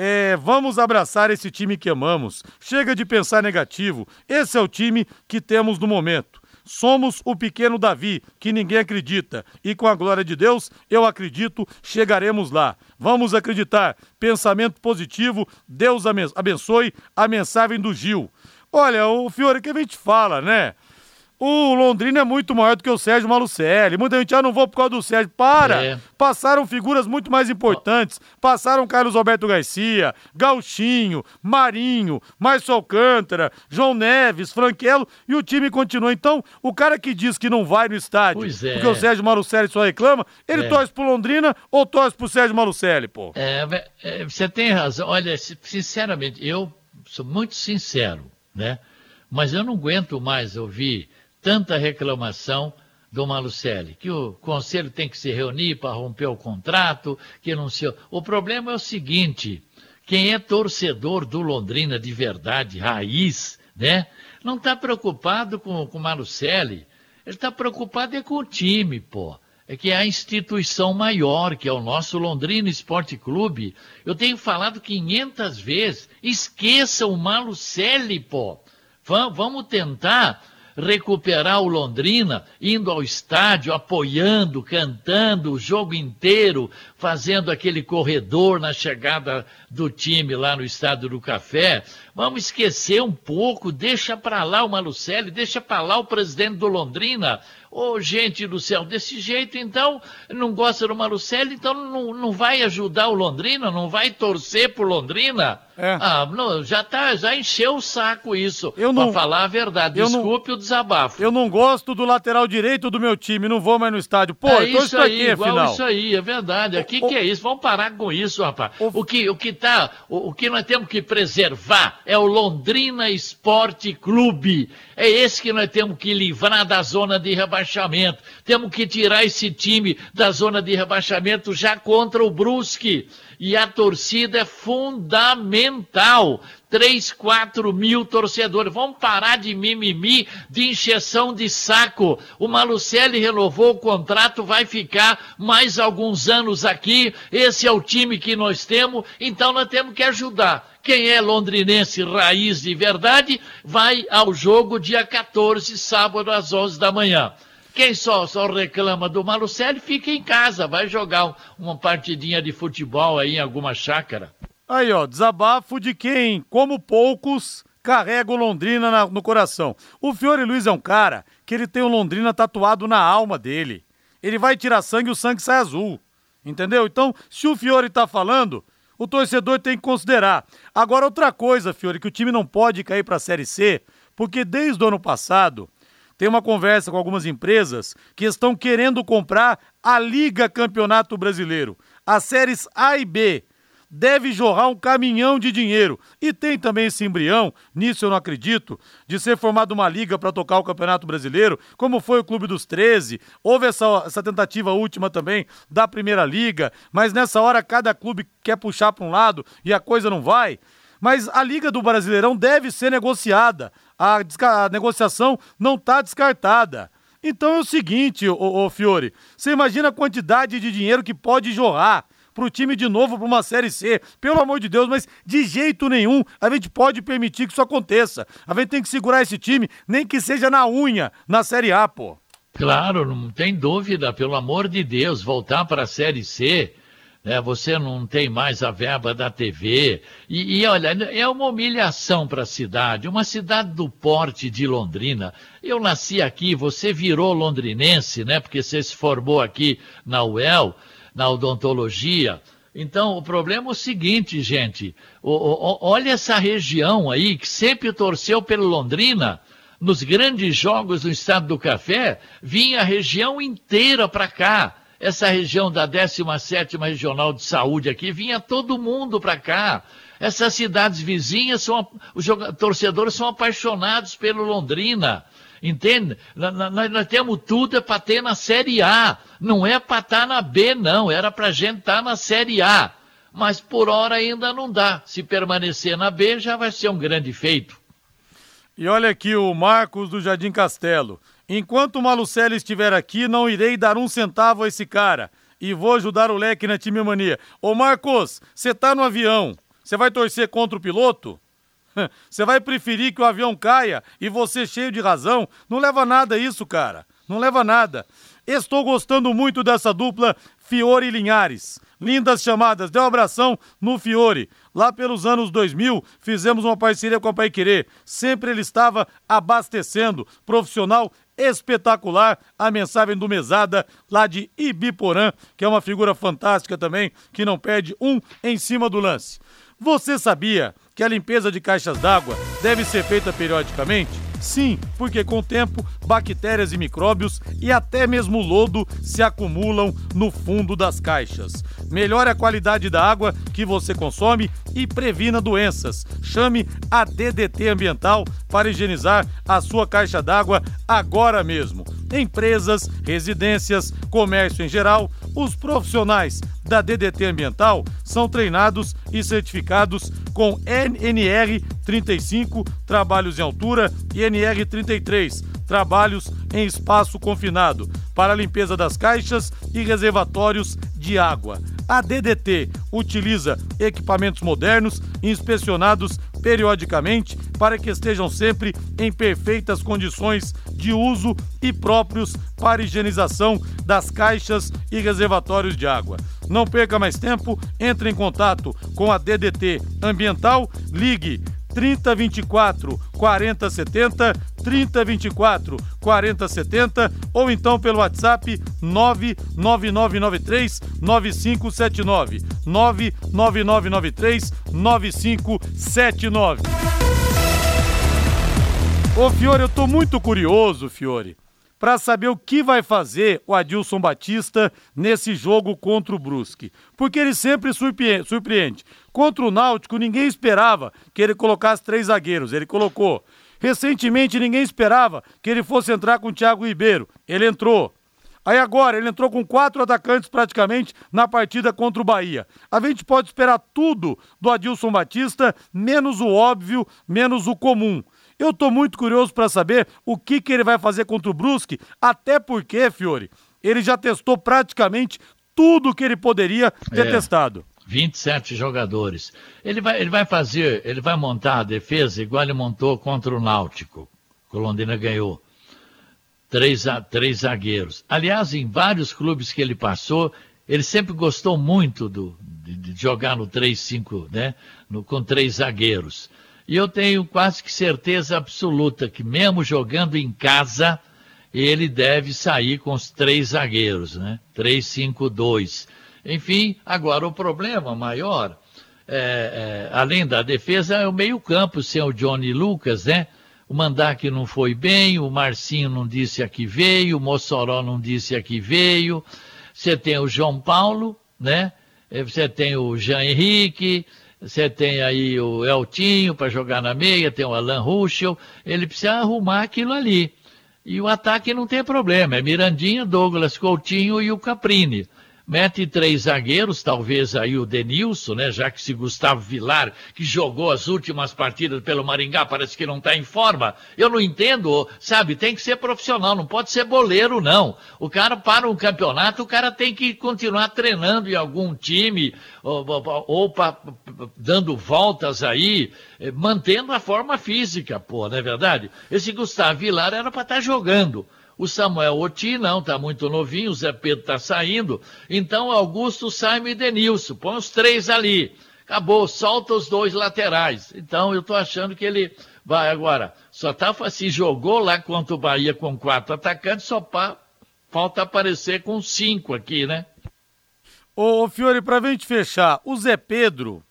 é, vamos abraçar esse time que amamos. Chega de pensar negativo. Esse é o time que temos no momento. Somos o pequeno Davi, que ninguém acredita. E com a glória de Deus, eu acredito, chegaremos lá. Vamos acreditar. Pensamento positivo. Deus abençoe a mensagem do Gil. Olha, o Fiore, que a gente fala, né? O Londrina é muito maior do que o Sérgio Malucelli. Muita gente, ah, não vou por causa do Sérgio. Para! É. Passaram figuras muito mais importantes. Passaram Carlos Alberto Garcia, Gauchinho, Marinho, Márcio Alcântara, João Neves, Franquelo e o time continua. Então, o cara que diz que não vai no estádio é. porque o Sérgio Malucelli só reclama, ele É. torce pro Londrina ou torce pro Sérgio Malucelli, pô? É, é, você tem razão. Olha, si- sinceramente, eu sou muito sincero, né? Mas eu não aguento mais ouvir tanta reclamação do Malucelli, que o conselho tem que se reunir para romper o contrato, que se. O problema é o seguinte: quem é torcedor do Londrina de verdade, raiz, né? Não está preocupado com, com o Malucelli. Ele está preocupado é com o time, pô. É que é a instituição maior, que é o nosso Londrina Esporte Clube. Eu tenho falado 500 vezes. Esqueça o Malucelli, pô. Vamos tentar recuperar o Londrina, indo ao estádio, apoiando, cantando o jogo inteiro, fazendo aquele corredor na chegada do time lá no Estádio do Café. Vamos esquecer um pouco, deixa para lá o Malucelli, deixa para lá o presidente do Londrina. Ô, oh, gente do céu, desse jeito, então, não gosta do Malucelli, então não, não vai ajudar o Londrina, não vai torcer pro Londrina? É. Ah, não, já tá, já encheu o saco isso. Eu não, pra falar a verdade. Desculpe não, o desabafo. Eu não gosto do lateral direito do meu time, não vou mais no estádio. Pô, é eu tô isso aí, aqui, igual afinal. isso aí, é verdade. O que, que é isso? Vamos parar com isso, rapaz. O, o que, o que tá, o, o que nós temos que preservar é o Londrina Esporte Clube. É esse que nós temos que livrar da zona de rebaixamento. Temos que tirar esse time da zona de rebaixamento já contra o Brusque e a torcida é fundamental. 3, 4 mil torcedores. Vamos parar de mimimi, de encheção de saco. O Malucelli renovou o contrato, vai ficar mais alguns anos aqui. Esse é o time que nós temos, então nós temos que ajudar. Quem é londrinense raiz de verdade, vai ao jogo dia 14, sábado, às 11 da manhã. Quem só, só reclama do Malucelli fica em casa, vai jogar uma partidinha de futebol aí em alguma chácara. Aí, ó, desabafo de quem, como poucos, carrega o Londrina na, no coração. O Fiore Luiz é um cara que ele tem o Londrina tatuado na alma dele. Ele vai tirar sangue e o sangue sai azul. Entendeu? Então, se o Fiore tá falando, o torcedor tem que considerar. Agora, outra coisa, Fiore, que o time não pode cair para a Série C, porque desde o ano passado tem uma conversa com algumas empresas que estão querendo comprar a Liga Campeonato Brasileiro. As séries A e B deve jorrar um caminhão de dinheiro. E tem também esse embrião, nisso eu não acredito, de ser formada uma liga para tocar o Campeonato Brasileiro, como foi o Clube dos 13. Houve essa, essa tentativa última também da Primeira Liga, mas nessa hora cada clube quer puxar para um lado e a coisa não vai. Mas a Liga do Brasileirão deve ser negociada a, a negociação não está descartada. Então é o seguinte, ô, ô, Fiore, você imagina a quantidade de dinheiro que pode jorrar para o time de novo para uma Série C. Pelo amor de Deus, mas de jeito nenhum a gente pode permitir que isso aconteça. A gente tem que segurar esse time, nem que seja na unha, na Série A, pô. Claro, não tem dúvida, pelo amor de Deus, voltar para a Série C né? você não tem mais a verba da TV. E, e olha, é uma humilhação para a cidade, uma cidade do porte de Londrina. Eu nasci aqui, você virou londrinense, né? Porque você se formou aqui na UEL, na odontologia. Então, o problema é o seguinte, gente. O, o, olha essa região aí que sempre torceu pelo Londrina. Nos grandes jogos do Estado do Café, vinha a região inteira para cá essa região da 17ª Regional de Saúde aqui, vinha todo mundo para cá. Essas cidades vizinhas, são, os torcedores são apaixonados pelo Londrina. Entende? Nós, nós temos tudo para ter na Série A. Não é para estar tá na B, não. Era para gente estar tá na Série A. Mas por hora ainda não dá. Se permanecer na B, já vai ser um grande feito. E olha aqui o Marcos do Jardim Castelo. Enquanto o Malucelli estiver aqui, não irei dar um centavo a esse cara. E vou ajudar o leque na time mania. Ô Marcos, você tá no avião. Você vai torcer contra o piloto? Você vai preferir que o avião caia e você cheio de razão? Não leva nada isso, cara. Não leva nada. Estou gostando muito dessa dupla Fiore e Linhares. Lindas chamadas. Deu um abração no Fiore. Lá pelos anos 2000, fizemos uma parceria com a Pai Querer. Sempre ele estava abastecendo. Profissional espetacular a mensagem do Mesada, lá de Ibiporã, que é uma figura fantástica também, que não perde um em cima do lance. Você sabia que a limpeza de caixas d'água deve ser feita periodicamente? Sim, porque com o tempo, bactérias e micróbios e até mesmo lodo se acumulam no fundo das caixas. Melhore a qualidade da água que você consome e previna doenças. Chame a DDT Ambiental para higienizar a sua caixa d'água agora mesmo. empresas, residências, comércio em geral, os profissionais da DDT Ambiental são treinados e certificados com NR 35, trabalhos em altura, e NR 33, trabalhos em espaço confinado, para limpeza das caixas e reservatórios de água. A DDT utiliza equipamentos modernos inspecionados periodicamente para que estejam sempre em perfeitas condições de uso e próprios para higienização das caixas e reservatórios de água. Não perca mais tempo, entre em contato com a DDT Ambiental, ligue 3024 4070, 3024 4070 ou então pelo WhatsApp 99993 9579. 99993 9579. Ô Fiore, eu tô muito curioso, Fiore, para saber o que vai fazer o Adilson Batista nesse jogo contra o Brusque. Porque ele sempre surpreende. Contra o Náutico, ninguém esperava que ele colocasse três zagueiros. Ele colocou. Recentemente, ninguém esperava que ele fosse entrar com o Thiago Ribeiro. Ele entrou. Aí agora, ele entrou com quatro atacantes praticamente na partida contra o Bahia. A gente pode esperar tudo do Adilson Batista, menos o óbvio, menos o comum. Eu tô muito curioso para saber o que, que ele vai fazer contra o Brusque, até porque, Fiore, ele já testou praticamente tudo que ele poderia ter é. testado. 27 jogadores. Ele vai, ele vai fazer, ele vai montar a defesa igual ele montou contra o Náutico. O Londrina ganhou. Três, três zagueiros. Aliás, em vários clubes que ele passou, ele sempre gostou muito do, de, de jogar no 3-5, né? No, com três zagueiros. E eu tenho quase que certeza absoluta que mesmo jogando em casa, ele deve sair com os três zagueiros, né? 3-5-2. Enfim, agora o problema maior, é, é, além da defesa, é o meio-campo, sem o Johnny Lucas, né? O Mandak não foi bem, o Marcinho não disse a que veio, o Mossoró não disse a que veio. Você tem o João Paulo, né? É, você tem o Jean Henrique, você tem aí o Eltinho para jogar na meia, tem o Alan Ruschel. Ele precisa arrumar aquilo ali. E o ataque não tem problema, é Mirandinha, Douglas Coutinho e o Caprini mete três zagueiros, talvez aí o Denilson, né? Já que se Gustavo Vilar, que jogou as últimas partidas pelo Maringá, parece que não está em forma. Eu não entendo, sabe? Tem que ser profissional, não pode ser boleiro, não. O cara para um campeonato, o cara tem que continuar treinando em algum time, ou, ou, ou dando voltas aí, eh, mantendo a forma física, pô, não é verdade? Esse Gustavo Vilar era para estar tá jogando. O Samuel Oti não, está muito novinho, o Zé Pedro está saindo. Então, Augusto, Saime e Denilson. Põe os três ali. Acabou, solta os dois laterais. Então, eu estou achando que ele vai agora. Só tá, se jogou lá contra o Bahia com quatro atacantes, só pa, falta aparecer com cinco aqui, né? Ô, Fiore, para a gente fechar, o Zé Pedro,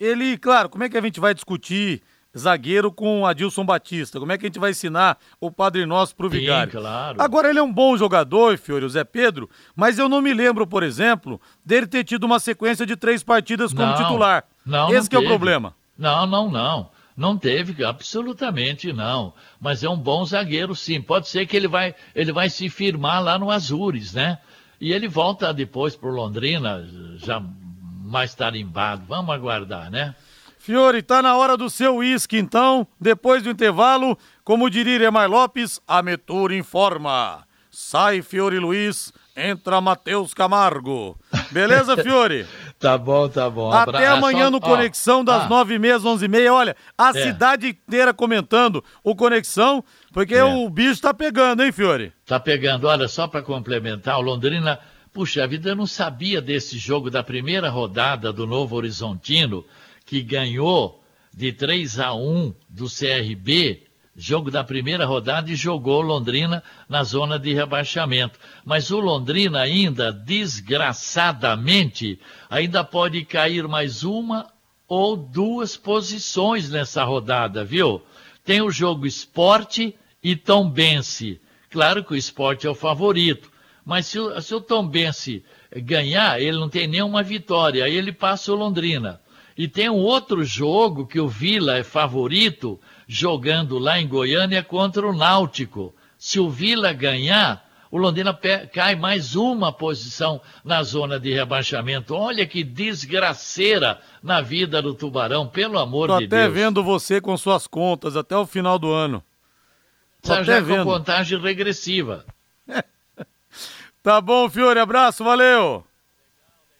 ele, claro, como é que a gente vai discutir zagueiro com Adilson Batista. Como é que a gente vai ensinar o Padre Nosso pro Vigário? Sim, claro. Agora, ele é um bom jogador, Fiore, o Zé Pedro, mas eu não me lembro, por exemplo, dele ter tido uma sequência de três partidas como não, titular. Não, Esse não é o problema. Não, não, não. Não teve, absolutamente não. Mas é um bom zagueiro, sim. Pode ser que ele vai, ele vai se firmar lá no Azures, né? E ele volta depois pro Londrina, já mais tarimbado. Vamos aguardar, né? Fiore, tá na hora do seu uísque, então. Depois do intervalo, como diria Emar Lopes, a Metur informa. Sai Fiore Luiz, entra Matheus Camargo. Beleza, Fiore? tá bom, tá bom. Até amanhã no Conexão, das nove e meia às onze e meia. Olha, a é. cidade inteira comentando o Conexão, porque é. o bicho tá pegando, hein, Fiore? Tá pegando. Olha, só para complementar, o Londrina... Puxa, vida eu não sabia desse jogo da primeira rodada do Novo Horizontino que ganhou de 3 a 1 do CRB, jogo da primeira rodada, e jogou Londrina na zona de rebaixamento. Mas o Londrina ainda, desgraçadamente, ainda pode cair mais uma ou duas posições nessa rodada, viu? Tem o jogo esporte e Tombense. Claro que o esporte é o favorito, mas se o, se o Tombense ganhar, ele não tem nenhuma vitória, aí ele passa o Londrina. E tem um outro jogo que o Vila é favorito, jogando lá em Goiânia contra o Náutico. Se o Vila ganhar, o Londrina cai mais uma posição na zona de rebaixamento. Olha que desgraceira na vida do Tubarão, pelo amor Tô de Deus. até vendo você com suas contas até o final do ano. Tô já vendo. com contagem regressiva. tá bom, Fiore, abraço, valeu.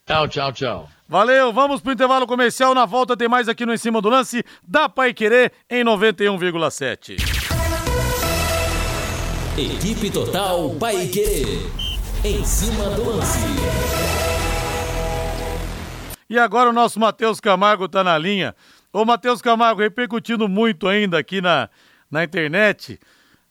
Tchau, tchau, tchau. Valeu, vamos pro intervalo comercial. Na volta tem mais aqui no Em Cima do Lance da Pai Querer em 91,7. Equipe Total Pai Querer. Em cima do lance. E agora o nosso Matheus Camargo tá na linha. Ô, Matheus Camargo, repercutindo muito ainda aqui na, na internet.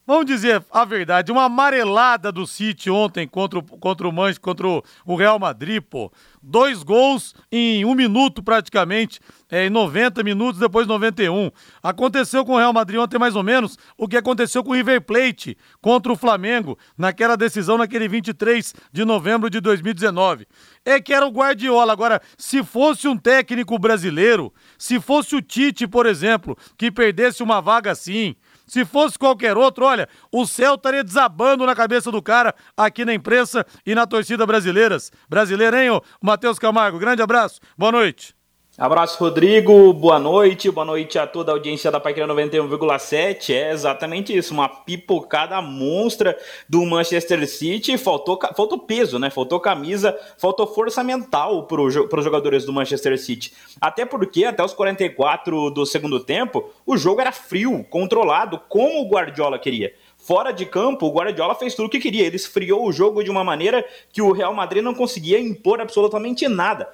Vamos dizer a verdade, uma amarelada do City ontem contra o, contra o Manchester, contra o Real Madrid, pô. Dois gols em um minuto praticamente, é, em 90 minutos, depois 91. Aconteceu com o Real Madrid ontem mais ou menos o que aconteceu com o River Plate contra o Flamengo, naquela decisão naquele 23 de novembro de 2019. É que era o Guardiola. Agora, se fosse um técnico brasileiro, se fosse o Tite, por exemplo, que perdesse uma vaga assim se fosse qualquer outro, olha, o céu estaria desabando na cabeça do cara aqui na imprensa e na torcida brasileiras. Brasileira, hein, ô Matheus Camargo? Grande abraço, boa noite. Abraço, Rodrigo. Boa noite. Boa noite a toda a audiência da Paiqueira 91,7. É exatamente isso. Uma pipocada monstra do Manchester City. Faltou, faltou peso, né? Faltou camisa, faltou força mental para os jogadores do Manchester City. Até porque, até os 44 do segundo tempo, o jogo era frio, controlado, como o Guardiola queria. Fora de campo, o Guardiola fez tudo o que queria. Ele esfriou o jogo de uma maneira que o Real Madrid não conseguia impor absolutamente nada.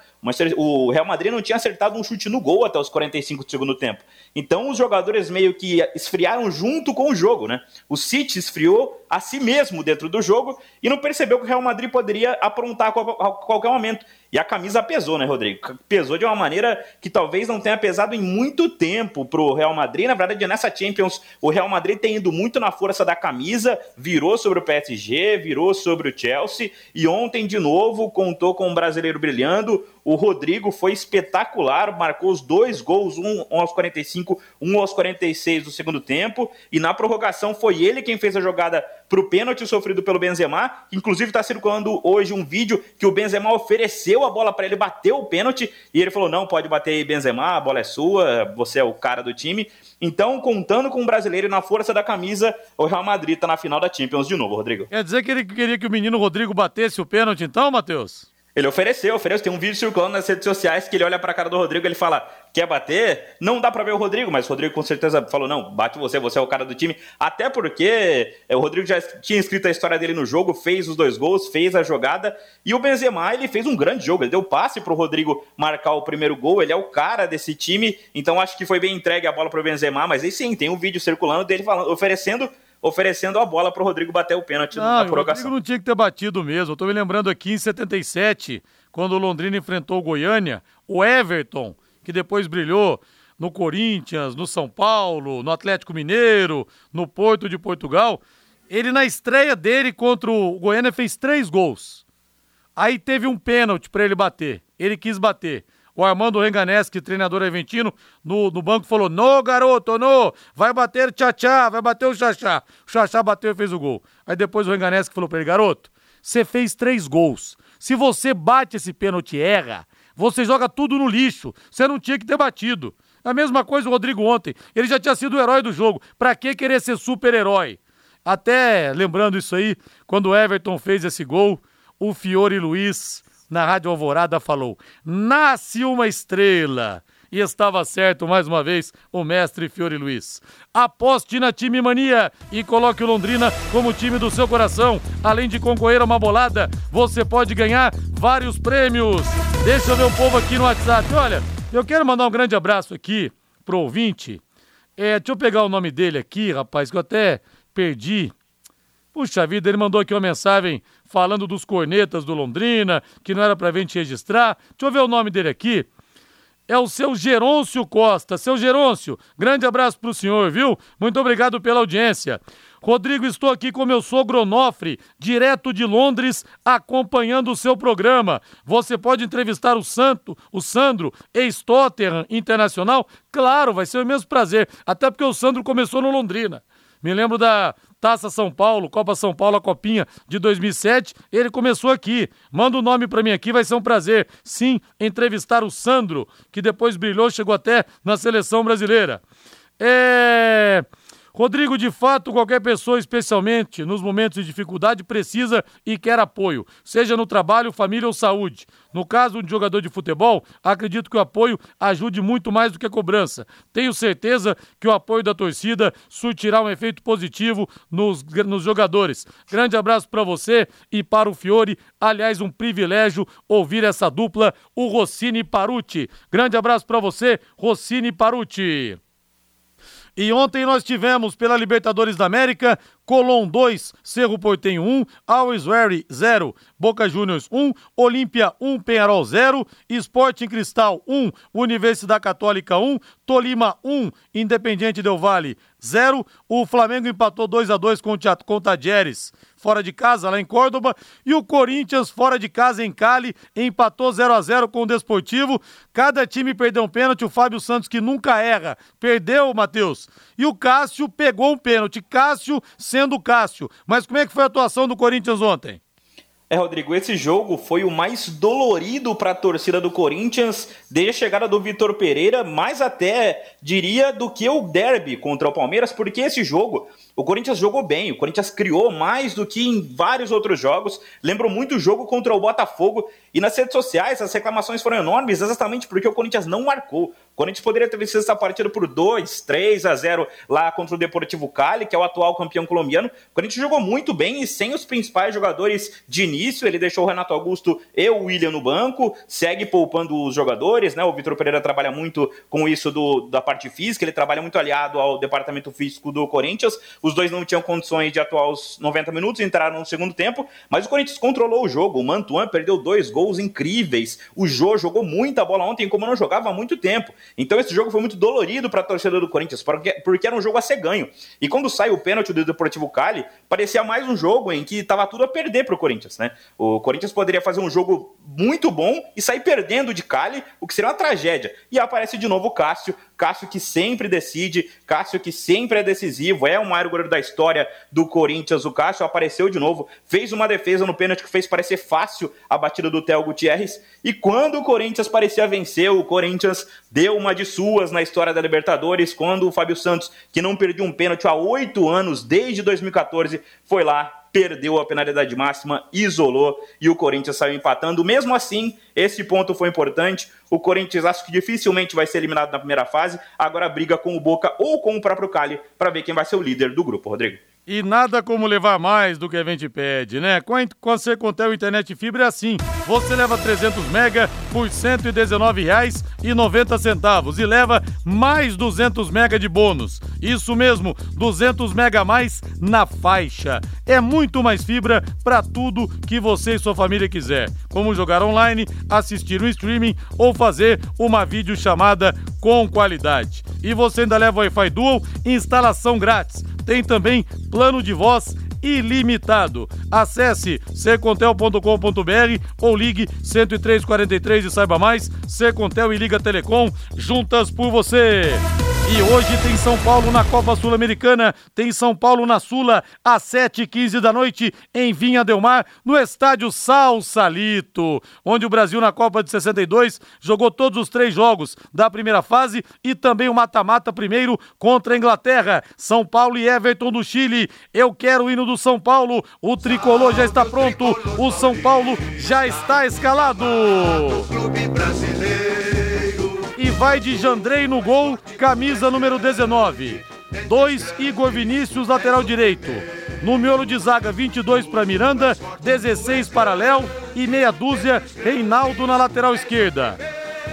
O Real Madrid não tinha acertado um chute no gol até os 45 do segundo tempo. Então os jogadores meio que esfriaram junto com o jogo, né? O City esfriou a si mesmo dentro do jogo e não percebeu que o Real Madrid poderia aprontar a qualquer momento. E a camisa pesou, né, Rodrigo? Pesou de uma maneira que talvez não tenha pesado em muito tempo pro Real Madrid. Na verdade, nessa Champions, o Real Madrid tem ido muito na força da camisa, virou sobre o PSG, virou sobre o Chelsea e ontem, de novo, contou com um brasileiro brilhando. O Rodrigo foi espetacular, marcou os dois gols, um aos 45, um aos 46 do segundo tempo. E na prorrogação foi ele quem fez a jogada para o pênalti sofrido pelo Benzema. Inclusive está circulando hoje um vídeo que o Benzema ofereceu a bola para ele bater o pênalti e ele falou: não, pode bater aí, Benzema, a bola é sua, você é o cara do time. Então, contando com o brasileiro na força da camisa, o Real Madrid está na final da Champions de novo, Rodrigo. Quer dizer que ele queria que o menino Rodrigo batesse o pênalti, então, Matheus? Ele ofereceu, ofereceu. Tem um vídeo circulando nas redes sociais que ele olha pra cara do Rodrigo e ele fala: quer bater? Não dá pra ver o Rodrigo, mas o Rodrigo com certeza falou: não, bate você, você é o cara do time. Até porque é, o Rodrigo já tinha escrito a história dele no jogo, fez os dois gols, fez a jogada. E o Benzema, ele fez um grande jogo. Ele deu passe pro Rodrigo marcar o primeiro gol. Ele é o cara desse time. Então acho que foi bem entregue a bola pro Benzema. Mas aí sim, tem um vídeo circulando dele falando, oferecendo oferecendo a bola para o Rodrigo bater o pênalti não, na prorrogação. O Rodrigo não tinha que ter batido mesmo. Eu tô me lembrando aqui em 77, quando o Londrina enfrentou o Goiânia, o Everton, que depois brilhou no Corinthians, no São Paulo, no Atlético Mineiro, no Porto de Portugal, ele na estreia dele contra o Goiânia fez três gols. Aí teve um pênalti para ele bater. Ele quis bater. O Armando Renganeschi, treinador argentino, no, no banco falou: No, garoto, no, vai bater tchá-tchá, vai bater o chachá. O chachá bateu e fez o gol. Aí depois o Renganeschi falou para ele: Garoto, você fez três gols. Se você bate esse pênalti erra, você joga tudo no lixo. Você não tinha que ter batido. A mesma coisa o Rodrigo ontem. Ele já tinha sido o herói do jogo. Pra que querer ser super-herói? Até lembrando isso aí, quando o Everton fez esse gol, o Fiore Luiz, na Rádio Alvorada, falou: Nasce uma estrela. E estava certo mais uma vez o mestre Fiore Luiz. Aposte na Time Mania e coloque o Londrina como time do seu coração. Além de concorrer a uma bolada, você pode ganhar vários prêmios. Deixa eu ver o povo aqui no WhatsApp. Olha, eu quero mandar um grande abraço aqui pro ouvinte. É, deixa eu pegar o nome dele aqui, rapaz, que eu até perdi. Puxa vida, ele mandou aqui uma mensagem falando dos cornetas do Londrina, que não era pra gente registrar. Deixa eu ver o nome dele aqui é o seu Gerôncio Costa. Seu Gerôncio, grande abraço para o senhor, viu? Muito obrigado pela audiência. Rodrigo, estou aqui com meu sogro Onofre, direto de Londres, acompanhando o seu programa. Você pode entrevistar o Santo, o Sandro, ex-Tottenham Internacional? Claro, vai ser o mesmo prazer, até porque o Sandro começou no Londrina. Me lembro da Taça São Paulo, Copa São Paulo, a Copinha de 2007. Ele começou aqui. Manda o um nome para mim aqui, vai ser um prazer. Sim, entrevistar o Sandro, que depois brilhou, chegou até na seleção brasileira. É. Rodrigo, de fato, qualquer pessoa, especialmente nos momentos de dificuldade, precisa e quer apoio, seja no trabalho, família ou saúde. No caso de jogador de futebol, acredito que o apoio ajude muito mais do que a cobrança. Tenho certeza que o apoio da torcida surtirá um efeito positivo nos, nos jogadores. Grande abraço para você e para o Fiore. Aliás, um privilégio ouvir essa dupla, o Rossini Paruti. Grande abraço para você, Rossini Paruti. E ontem nós tivemos pela Libertadores da América Colom 2, Cerro Portenho 1, Always Ready 0, Boca Juniors 1, Olímpia 1, Penharol 0, Esporte em Cristal 1, Universidade Católica 1, Tolima 1, Independiente Del Vale 0, o Flamengo empatou 2 a 2 com o Tadieres fora de casa lá em Córdoba e o Corinthians fora de casa em Cali empatou 0 a 0 com o Desportivo. Cada time perdeu um pênalti, o Fábio Santos que nunca erra, perdeu, Matheus. E o Cássio pegou um pênalti, Cássio sendo Cássio. Mas como é que foi a atuação do Corinthians ontem? É, Rodrigo, esse jogo foi o mais dolorido para a torcida do Corinthians desde a chegada do Vitor Pereira, mais até diria do que o derby contra o Palmeiras, porque esse jogo o Corinthians jogou bem, o Corinthians criou mais do que em vários outros jogos. Lembro muito o jogo contra o Botafogo. E nas redes sociais as reclamações foram enormes, exatamente porque o Corinthians não marcou. Corinthians poderia ter vencido essa partida por 2, 3 a 0 lá contra o Deportivo Cali, que é o atual campeão colombiano. O Corinthians jogou muito bem e sem os principais jogadores de início. Ele deixou o Renato Augusto e o William no banco, segue poupando os jogadores, né? O Vitor Pereira trabalha muito com isso do, da parte física, ele trabalha muito aliado ao departamento físico do Corinthians. Os dois não tinham condições de atuar os 90 minutos, entraram no segundo tempo, mas o Corinthians controlou o jogo. O Mantuan perdeu dois gols incríveis. O Jô jogou muita bola ontem, como não jogava há muito tempo. Então esse jogo foi muito dolorido para a torcida do Corinthians, porque, era um jogo a ser ganho. E quando sai o pênalti do Deportivo Cali, parecia mais um jogo em que estava tudo a perder para o Corinthians, né? O Corinthians poderia fazer um jogo muito bom e sair perdendo de Cali, o que seria uma tragédia. E aparece de novo o Cássio, Cássio que sempre decide, Cássio que sempre é decisivo, é o maior goleiro da história do Corinthians. O Cássio apareceu de novo, fez uma defesa no pênalti que fez parecer fácil a batida do Theo Gutierrez. E quando o Corinthians parecia vencer, o Corinthians deu uma de suas na história da Libertadores, quando o Fábio Santos, que não perdeu um pênalti há oito anos, desde 2014, foi lá perdeu a penalidade máxima, isolou e o Corinthians saiu empatando. Mesmo assim, esse ponto foi importante. O Corinthians acho que dificilmente vai ser eliminado na primeira fase. Agora briga com o Boca ou com o próprio Cali para ver quem vai ser o líder do grupo, Rodrigo. E nada como levar mais do que a gente pede, né? Com a, com a Secontel Internet Fibra é assim. Você leva 300 mega por R$ 119,90 e leva mais 200 mega de bônus. Isso mesmo, 200 mega a mais na faixa. É muito mais fibra para tudo que você e sua família quiser, como jogar online, assistir um streaming ou fazer uma videochamada com qualidade. E você ainda leva Wi-Fi Dual, instalação grátis tem também plano de voz ilimitado. Acesse secontel.com.br ou ligue 10343 e saiba mais. Secontel e Liga Telecom, juntas por você. E hoje tem São Paulo na Copa Sul-Americana, tem São Paulo na Sula às 7h15 da noite em Vinha Del Mar, no estádio Sal Salito, onde o Brasil na Copa de 62 jogou todos os três jogos da primeira fase e também o mata-mata primeiro contra a Inglaterra. São Paulo e Everton do Chile. Eu quero o hino do São Paulo. O tricolor já está pronto. O São Paulo já está escalado. E vai de Jandrei no gol, camisa número 19. 2, Igor Vinícius, lateral direito. No miolo de zaga, 22 para Miranda, 16 para Léo e meia dúzia, Reinaldo na lateral esquerda.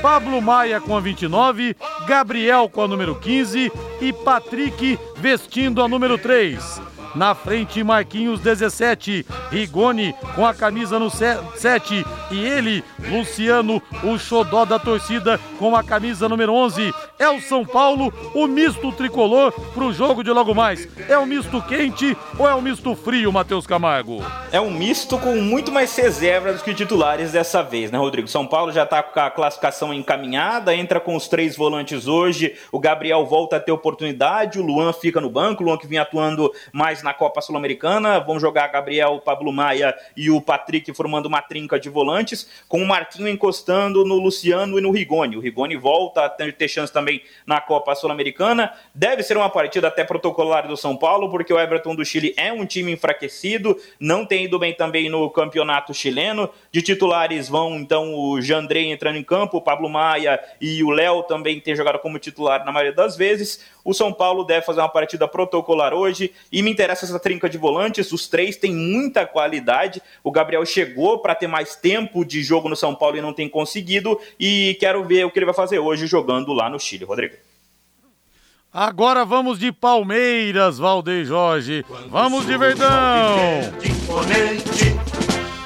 Pablo Maia com a 29, Gabriel com a número 15 e Patrick vestindo a número 3. Na frente, Marquinhos 17. Rigoni com a camisa no 7. E ele, Luciano, o xodó da torcida, com a camisa número 11. É o São Paulo, o misto tricolor pro jogo de logo mais. É um misto quente ou é um misto frio, Matheus Camargo? É um misto com muito mais reservas que titulares dessa vez, né, Rodrigo? São Paulo já tá com a classificação encaminhada, entra com os três volantes hoje. O Gabriel volta a ter oportunidade, o Luan fica no banco, o Luan que vinha atuando mais na Copa Sul-Americana. Vão jogar Gabriel, Pablo Maia e o Patrick formando uma trinca de volantes, com o Marquinho encostando no Luciano e no Rigoni. O Rigoni volta a ter, chance também na Copa Sul-Americana. Deve ser uma partida até protocolar do São Paulo, porque o Everton do Chile é um time enfraquecido, não tem ido bem também no campeonato chileno. De titulares vão então o Jandrei entrando em campo, o Pablo Maia e o Léo também têm jogado como titular na maioria das vezes. O São Paulo deve fazer uma partida protocolar hoje e me interessa essa trinca de volantes. Os três têm muita qualidade. O Gabriel chegou para ter mais tempo de jogo no São Paulo e não tem conseguido. E quero ver o que ele vai fazer hoje jogando lá no Chile, Rodrigo. Agora vamos de Palmeiras, Valdeir Jorge. Vamos de Verdão.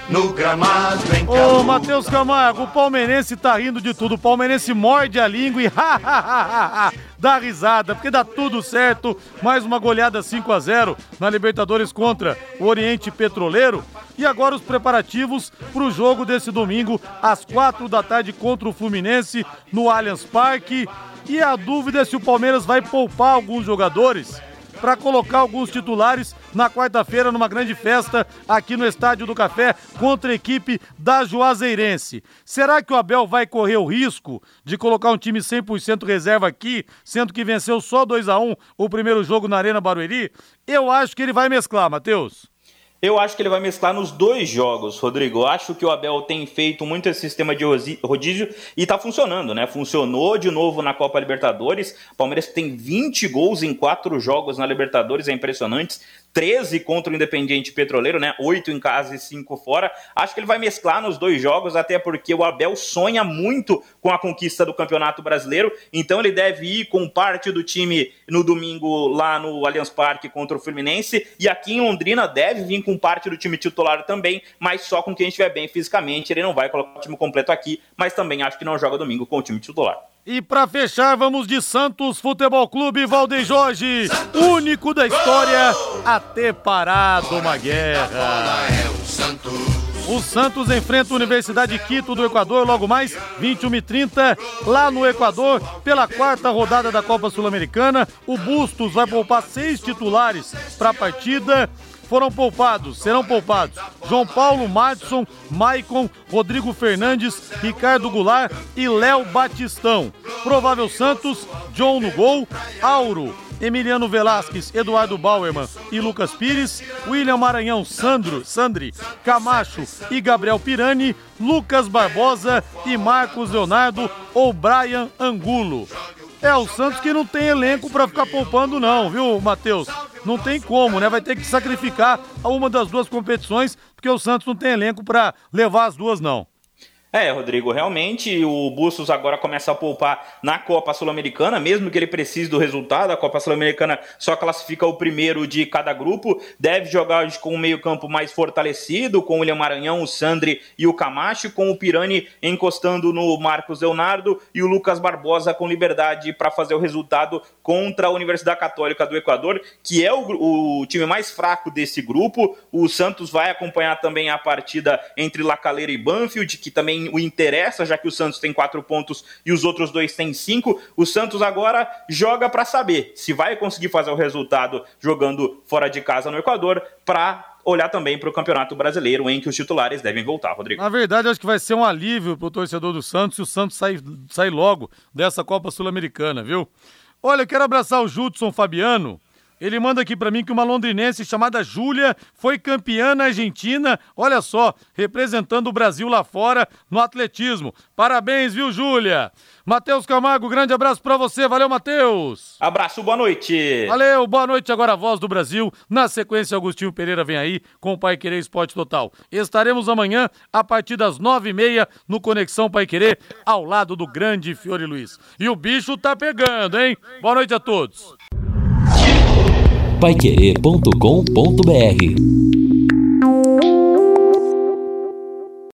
No gramado em Ô, Matheus Camargo, o palmeirense tá rindo de tudo. O palmeirense morde a língua e dá risada, porque dá tudo certo. Mais uma goleada 5 a 0 na Libertadores contra o Oriente Petroleiro. E agora os preparativos para o jogo desse domingo, às quatro da tarde, contra o Fluminense, no Allianz Parque. E a dúvida é se o Palmeiras vai poupar alguns jogadores para colocar alguns titulares na quarta-feira numa grande festa aqui no Estádio do Café contra a equipe da Juazeirense. Será que o Abel vai correr o risco de colocar um time 100% reserva aqui, sendo que venceu só 2 a 1 o primeiro jogo na Arena Barueri? Eu acho que ele vai mesclar, Matheus. Eu acho que ele vai mesclar nos dois jogos, Rodrigo. Eu acho que o Abel tem feito muito esse sistema de rodízio e tá funcionando, né? Funcionou de novo na Copa Libertadores. O Palmeiras tem 20 gols em quatro jogos na Libertadores, é impressionante. 13 contra o Independiente Petroleiro, né? 8 em casa e 5 fora. Acho que ele vai mesclar nos dois jogos, até porque o Abel sonha muito com a conquista do Campeonato Brasileiro. Então ele deve ir com parte do time no domingo lá no Allianz Parque contra o Fluminense. E aqui em Londrina deve vir com parte do time titular também, mas só com quem estiver bem fisicamente. Ele não vai colocar o time completo aqui, mas também acho que não joga domingo com o time titular. E para fechar, vamos de Santos Futebol Clube Valdeir Jorge, único da história a ter parado uma guerra. O Santos enfrenta a Universidade de Quito do Equador logo mais 21 e 30 lá no Equador pela quarta rodada da Copa Sul-Americana. O Bustos vai poupar seis titulares para a partida foram poupados, serão poupados João Paulo, Madison, Maicon, Rodrigo Fernandes, Ricardo Goulart e Léo Batistão. Provável Santos, John no gol, Auro, Emiliano Velasquez, Eduardo Bauerman e Lucas Pires, William Maranhão, Sandro, Sandri, Camacho e Gabriel Pirani, Lucas Barbosa e Marcos Leonardo ou Brian Angulo. É o Santos que não tem elenco para ficar poupando não, viu, Matheus? Não tem como, né? Vai ter que sacrificar uma das duas competições, porque o Santos não tem elenco para levar as duas não. É, Rodrigo, realmente o Bustos agora começa a poupar na Copa Sul-Americana, mesmo que ele precise do resultado. A Copa Sul-Americana só classifica o primeiro de cada grupo. Deve jogar com um meio-campo mais fortalecido, com o William Maranhão, o Sandri e o Camacho, com o Pirani encostando no Marcos Leonardo e o Lucas Barbosa com liberdade para fazer o resultado contra a Universidade Católica do Equador, que é o, o time mais fraco desse grupo. O Santos vai acompanhar também a partida entre La Calera e Banfield, que também o interessa, já que o Santos tem quatro pontos e os outros dois têm cinco. O Santos agora joga para saber se vai conseguir fazer o resultado jogando fora de casa no Equador para olhar também para o Campeonato Brasileiro, em que os titulares devem voltar, Rodrigo. Na verdade, acho que vai ser um alívio para o torcedor do Santos se o Santos sair, sair logo dessa Copa Sul-Americana, viu? Olha, eu quero abraçar o Judson Fabiano, ele manda aqui para mim que uma londrinense chamada Júlia foi campeã na Argentina, olha só, representando o Brasil lá fora no atletismo. Parabéns, viu, Júlia? Matheus Camargo, grande abraço para você. Valeu, Matheus. Abraço, boa noite. Valeu, boa noite. Agora a voz do Brasil. Na sequência, Agostinho Pereira vem aí com o Pai Querer Esporte Total. Estaremos amanhã a partir das nove e meia no Conexão Pai Querer, ao lado do grande Fiore Luiz. E o bicho tá pegando, hein? Boa noite a todos paiquerê.com.br